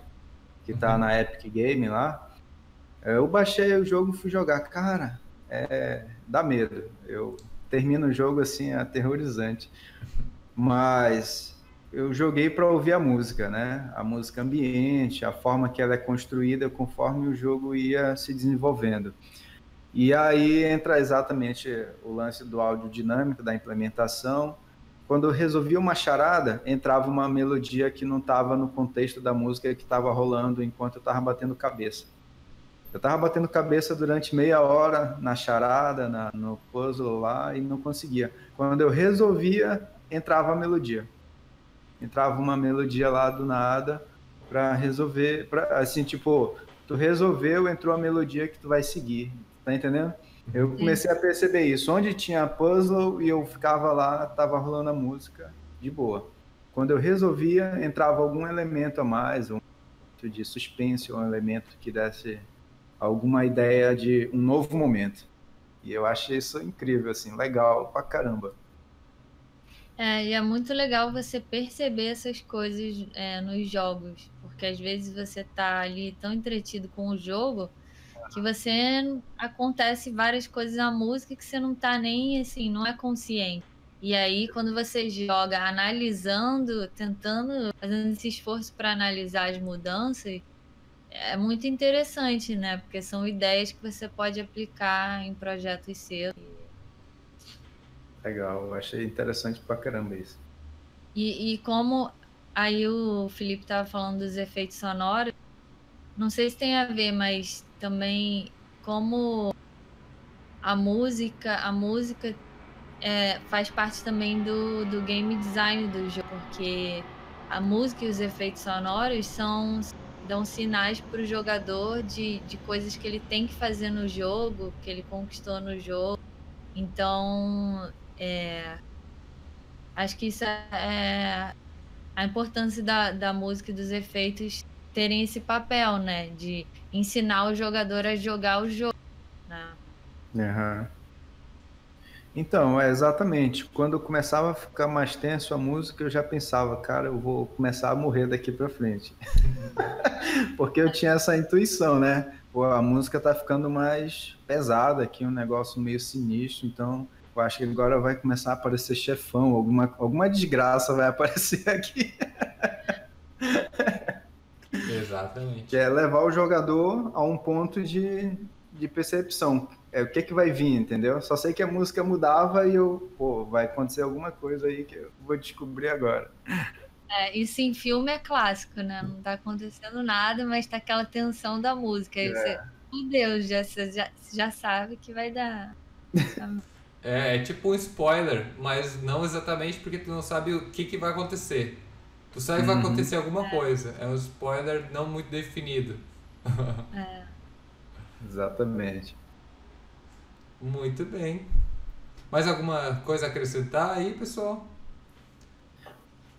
que tá uhum. na Epic Game lá, eu baixei o jogo e fui jogar. Cara, é, dá medo. Eu termino o jogo assim, aterrorizante. Mas eu joguei para ouvir a música, né? A música ambiente, a forma que ela é construída conforme o jogo ia se desenvolvendo. E aí entra exatamente o lance do áudio dinâmico, da implementação. Quando eu resolvia uma charada, entrava uma melodia que não estava no contexto da música que estava rolando enquanto eu estava batendo cabeça. Eu estava batendo cabeça durante meia hora na charada, na, no puzzle lá, e não conseguia. Quando eu resolvia, entrava a melodia. Entrava uma melodia lá do nada para resolver, pra, assim, tipo, tu resolveu, entrou a melodia que tu vai seguir. Tá entendendo? Eu comecei a perceber isso. Onde tinha puzzle e eu ficava lá, tava rolando a música de boa. Quando eu resolvia, entrava algum elemento a mais, um de suspense, um elemento que desse alguma ideia de um novo momento. E eu achei isso incrível, assim, legal pra caramba. É, e é muito legal você perceber essas coisas é, nos jogos, porque às vezes você tá ali tão entretido com o jogo que você acontece várias coisas na música que você não tá nem assim, não é consciente. E aí, quando você joga analisando, tentando, fazendo esse esforço para analisar as mudanças, é muito interessante, né? Porque são ideias que você pode aplicar em projetos seus. Legal, eu achei interessante pra caramba isso. E, e como aí o Felipe estava falando dos efeitos sonoros, não sei se tem a ver, mas também como a música, a música é, faz parte também do, do game design do jogo, porque a música e os efeitos sonoros são dão sinais para o jogador de, de coisas que ele tem que fazer no jogo, que ele conquistou no jogo. Então, é, acho que isso é, a importância da, da música e dos efeitos terem esse papel, né? De ensinar o jogador a jogar o jogo. Né? Uhum. Então, é exatamente. Quando começava a ficar mais tenso a música, eu já pensava, cara, eu vou começar a morrer daqui para frente. Porque eu tinha essa intuição, né? Pô, a música tá ficando mais pesada aqui, um negócio meio sinistro, então eu acho que agora vai começar a aparecer chefão, alguma, alguma desgraça vai aparecer aqui. Exatamente. Que é levar o jogador a um ponto de, de percepção. É o que que vai vir, entendeu? Só sei que a música mudava e eu, pô, vai acontecer alguma coisa aí que eu vou descobrir agora. É, isso em filme é clássico, né? Não tá acontecendo nada, mas tá aquela tensão da música. Aí é. você, meu Deus, já, você já, já sabe que vai dar. é, é tipo um spoiler, mas não exatamente porque tu não sabe o que, que vai acontecer. Tu sabe que vai uhum. acontecer alguma é. coisa. É um spoiler não muito definido. É. Exatamente. Muito bem. Mais alguma coisa a acrescentar aí, pessoal?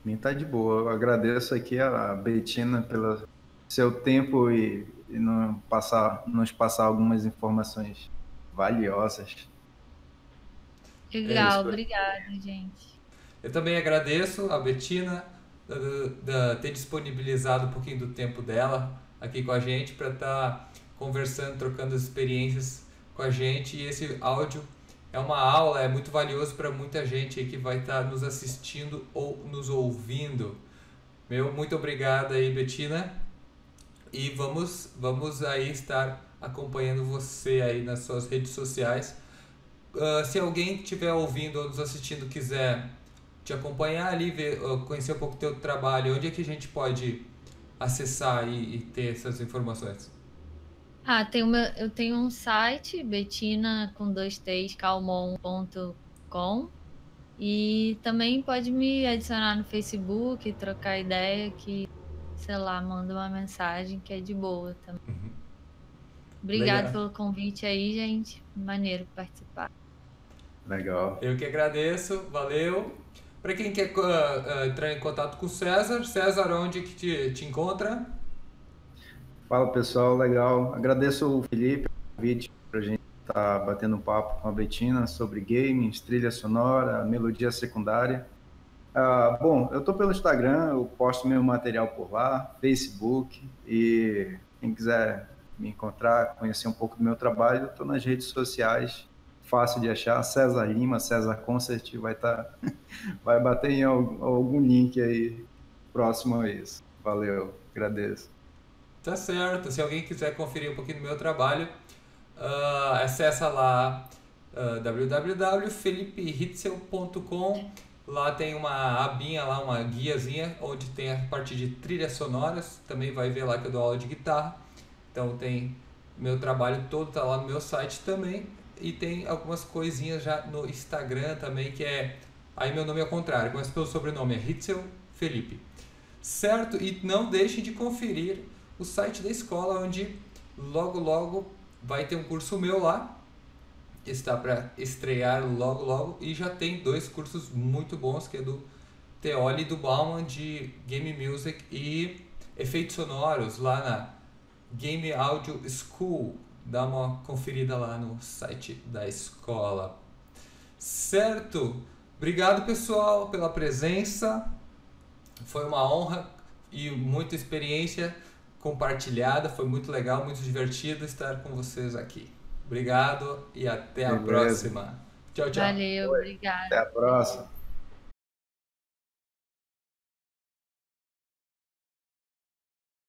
Mim tá de boa. Eu agradeço aqui a Betina pelo seu tempo e, e não passar, nos passar algumas informações valiosas. Legal, é obrigada, gente. Eu também agradeço a Betina da, ter disponibilizado um pouquinho do tempo dela aqui com a gente para estar tá conversando, trocando as experiências com a gente. E esse áudio é uma aula, é muito valioso para muita gente que vai estar tá nos assistindo ou nos ouvindo. Meu, muito obrigado aí, Betina. E vamos, vamos aí estar acompanhando você aí nas suas redes sociais. Uh, se alguém estiver ouvindo ou nos assistindo quiser te acompanhar ali, ver, conhecer um pouco do teu trabalho, onde é que a gente pode acessar e, e ter essas informações? Ah, tem uma, eu tenho um site, betina com dois t's, calmon.com E também pode me adicionar no Facebook, trocar ideia, que, sei lá, manda uma mensagem que é de boa também. Uhum. Obrigado Legal. pelo convite aí, gente. Maneiro participar. Legal. Eu que agradeço, valeu. Para quem quer uh, uh, entrar em contato com o César, César, onde que te, te encontra? Fala pessoal, legal. Agradeço o Felipe o convite para a gente estar tá batendo um papo com a Betina sobre games, trilha sonora, melodia secundária. Ah, bom, eu estou pelo Instagram, eu posto meu material por lá, Facebook e quem quiser me encontrar, conhecer um pouco do meu trabalho, estou nas redes sociais, fácil de achar, César Lima, César Concert, vai estar, tá, vai bater em algum link aí próximo a isso. Valeu, agradeço. Tá certo, se alguém quiser conferir um pouquinho do meu trabalho, uh, acessa lá uh, www.felipehitzel.com. Lá tem uma abinha, lá uma guiazinha, onde tem a parte de trilhas sonoras. Também vai ver lá que eu dou aula de guitarra. Então tem meu trabalho todo, tá lá no meu site também. E tem algumas coisinhas já no Instagram também, que é. Aí meu nome é o contrário, mas pelo sobrenome é Hitzel Felipe. Certo? E não deixe de conferir o site da escola, onde logo logo vai ter um curso meu lá, está para estrear logo logo e já tem dois cursos muito bons que é do Teoli e do Bauman de Game Music e efeitos sonoros lá na Game Audio School. Dá uma conferida lá no site da escola. Certo? Obrigado pessoal pela presença. Foi uma honra e muita experiência compartilhada. Foi muito legal, muito divertido estar com vocês aqui. Obrigado e até a Beleza. próxima. Tchau, tchau. Valeu, obrigado. Até a próxima.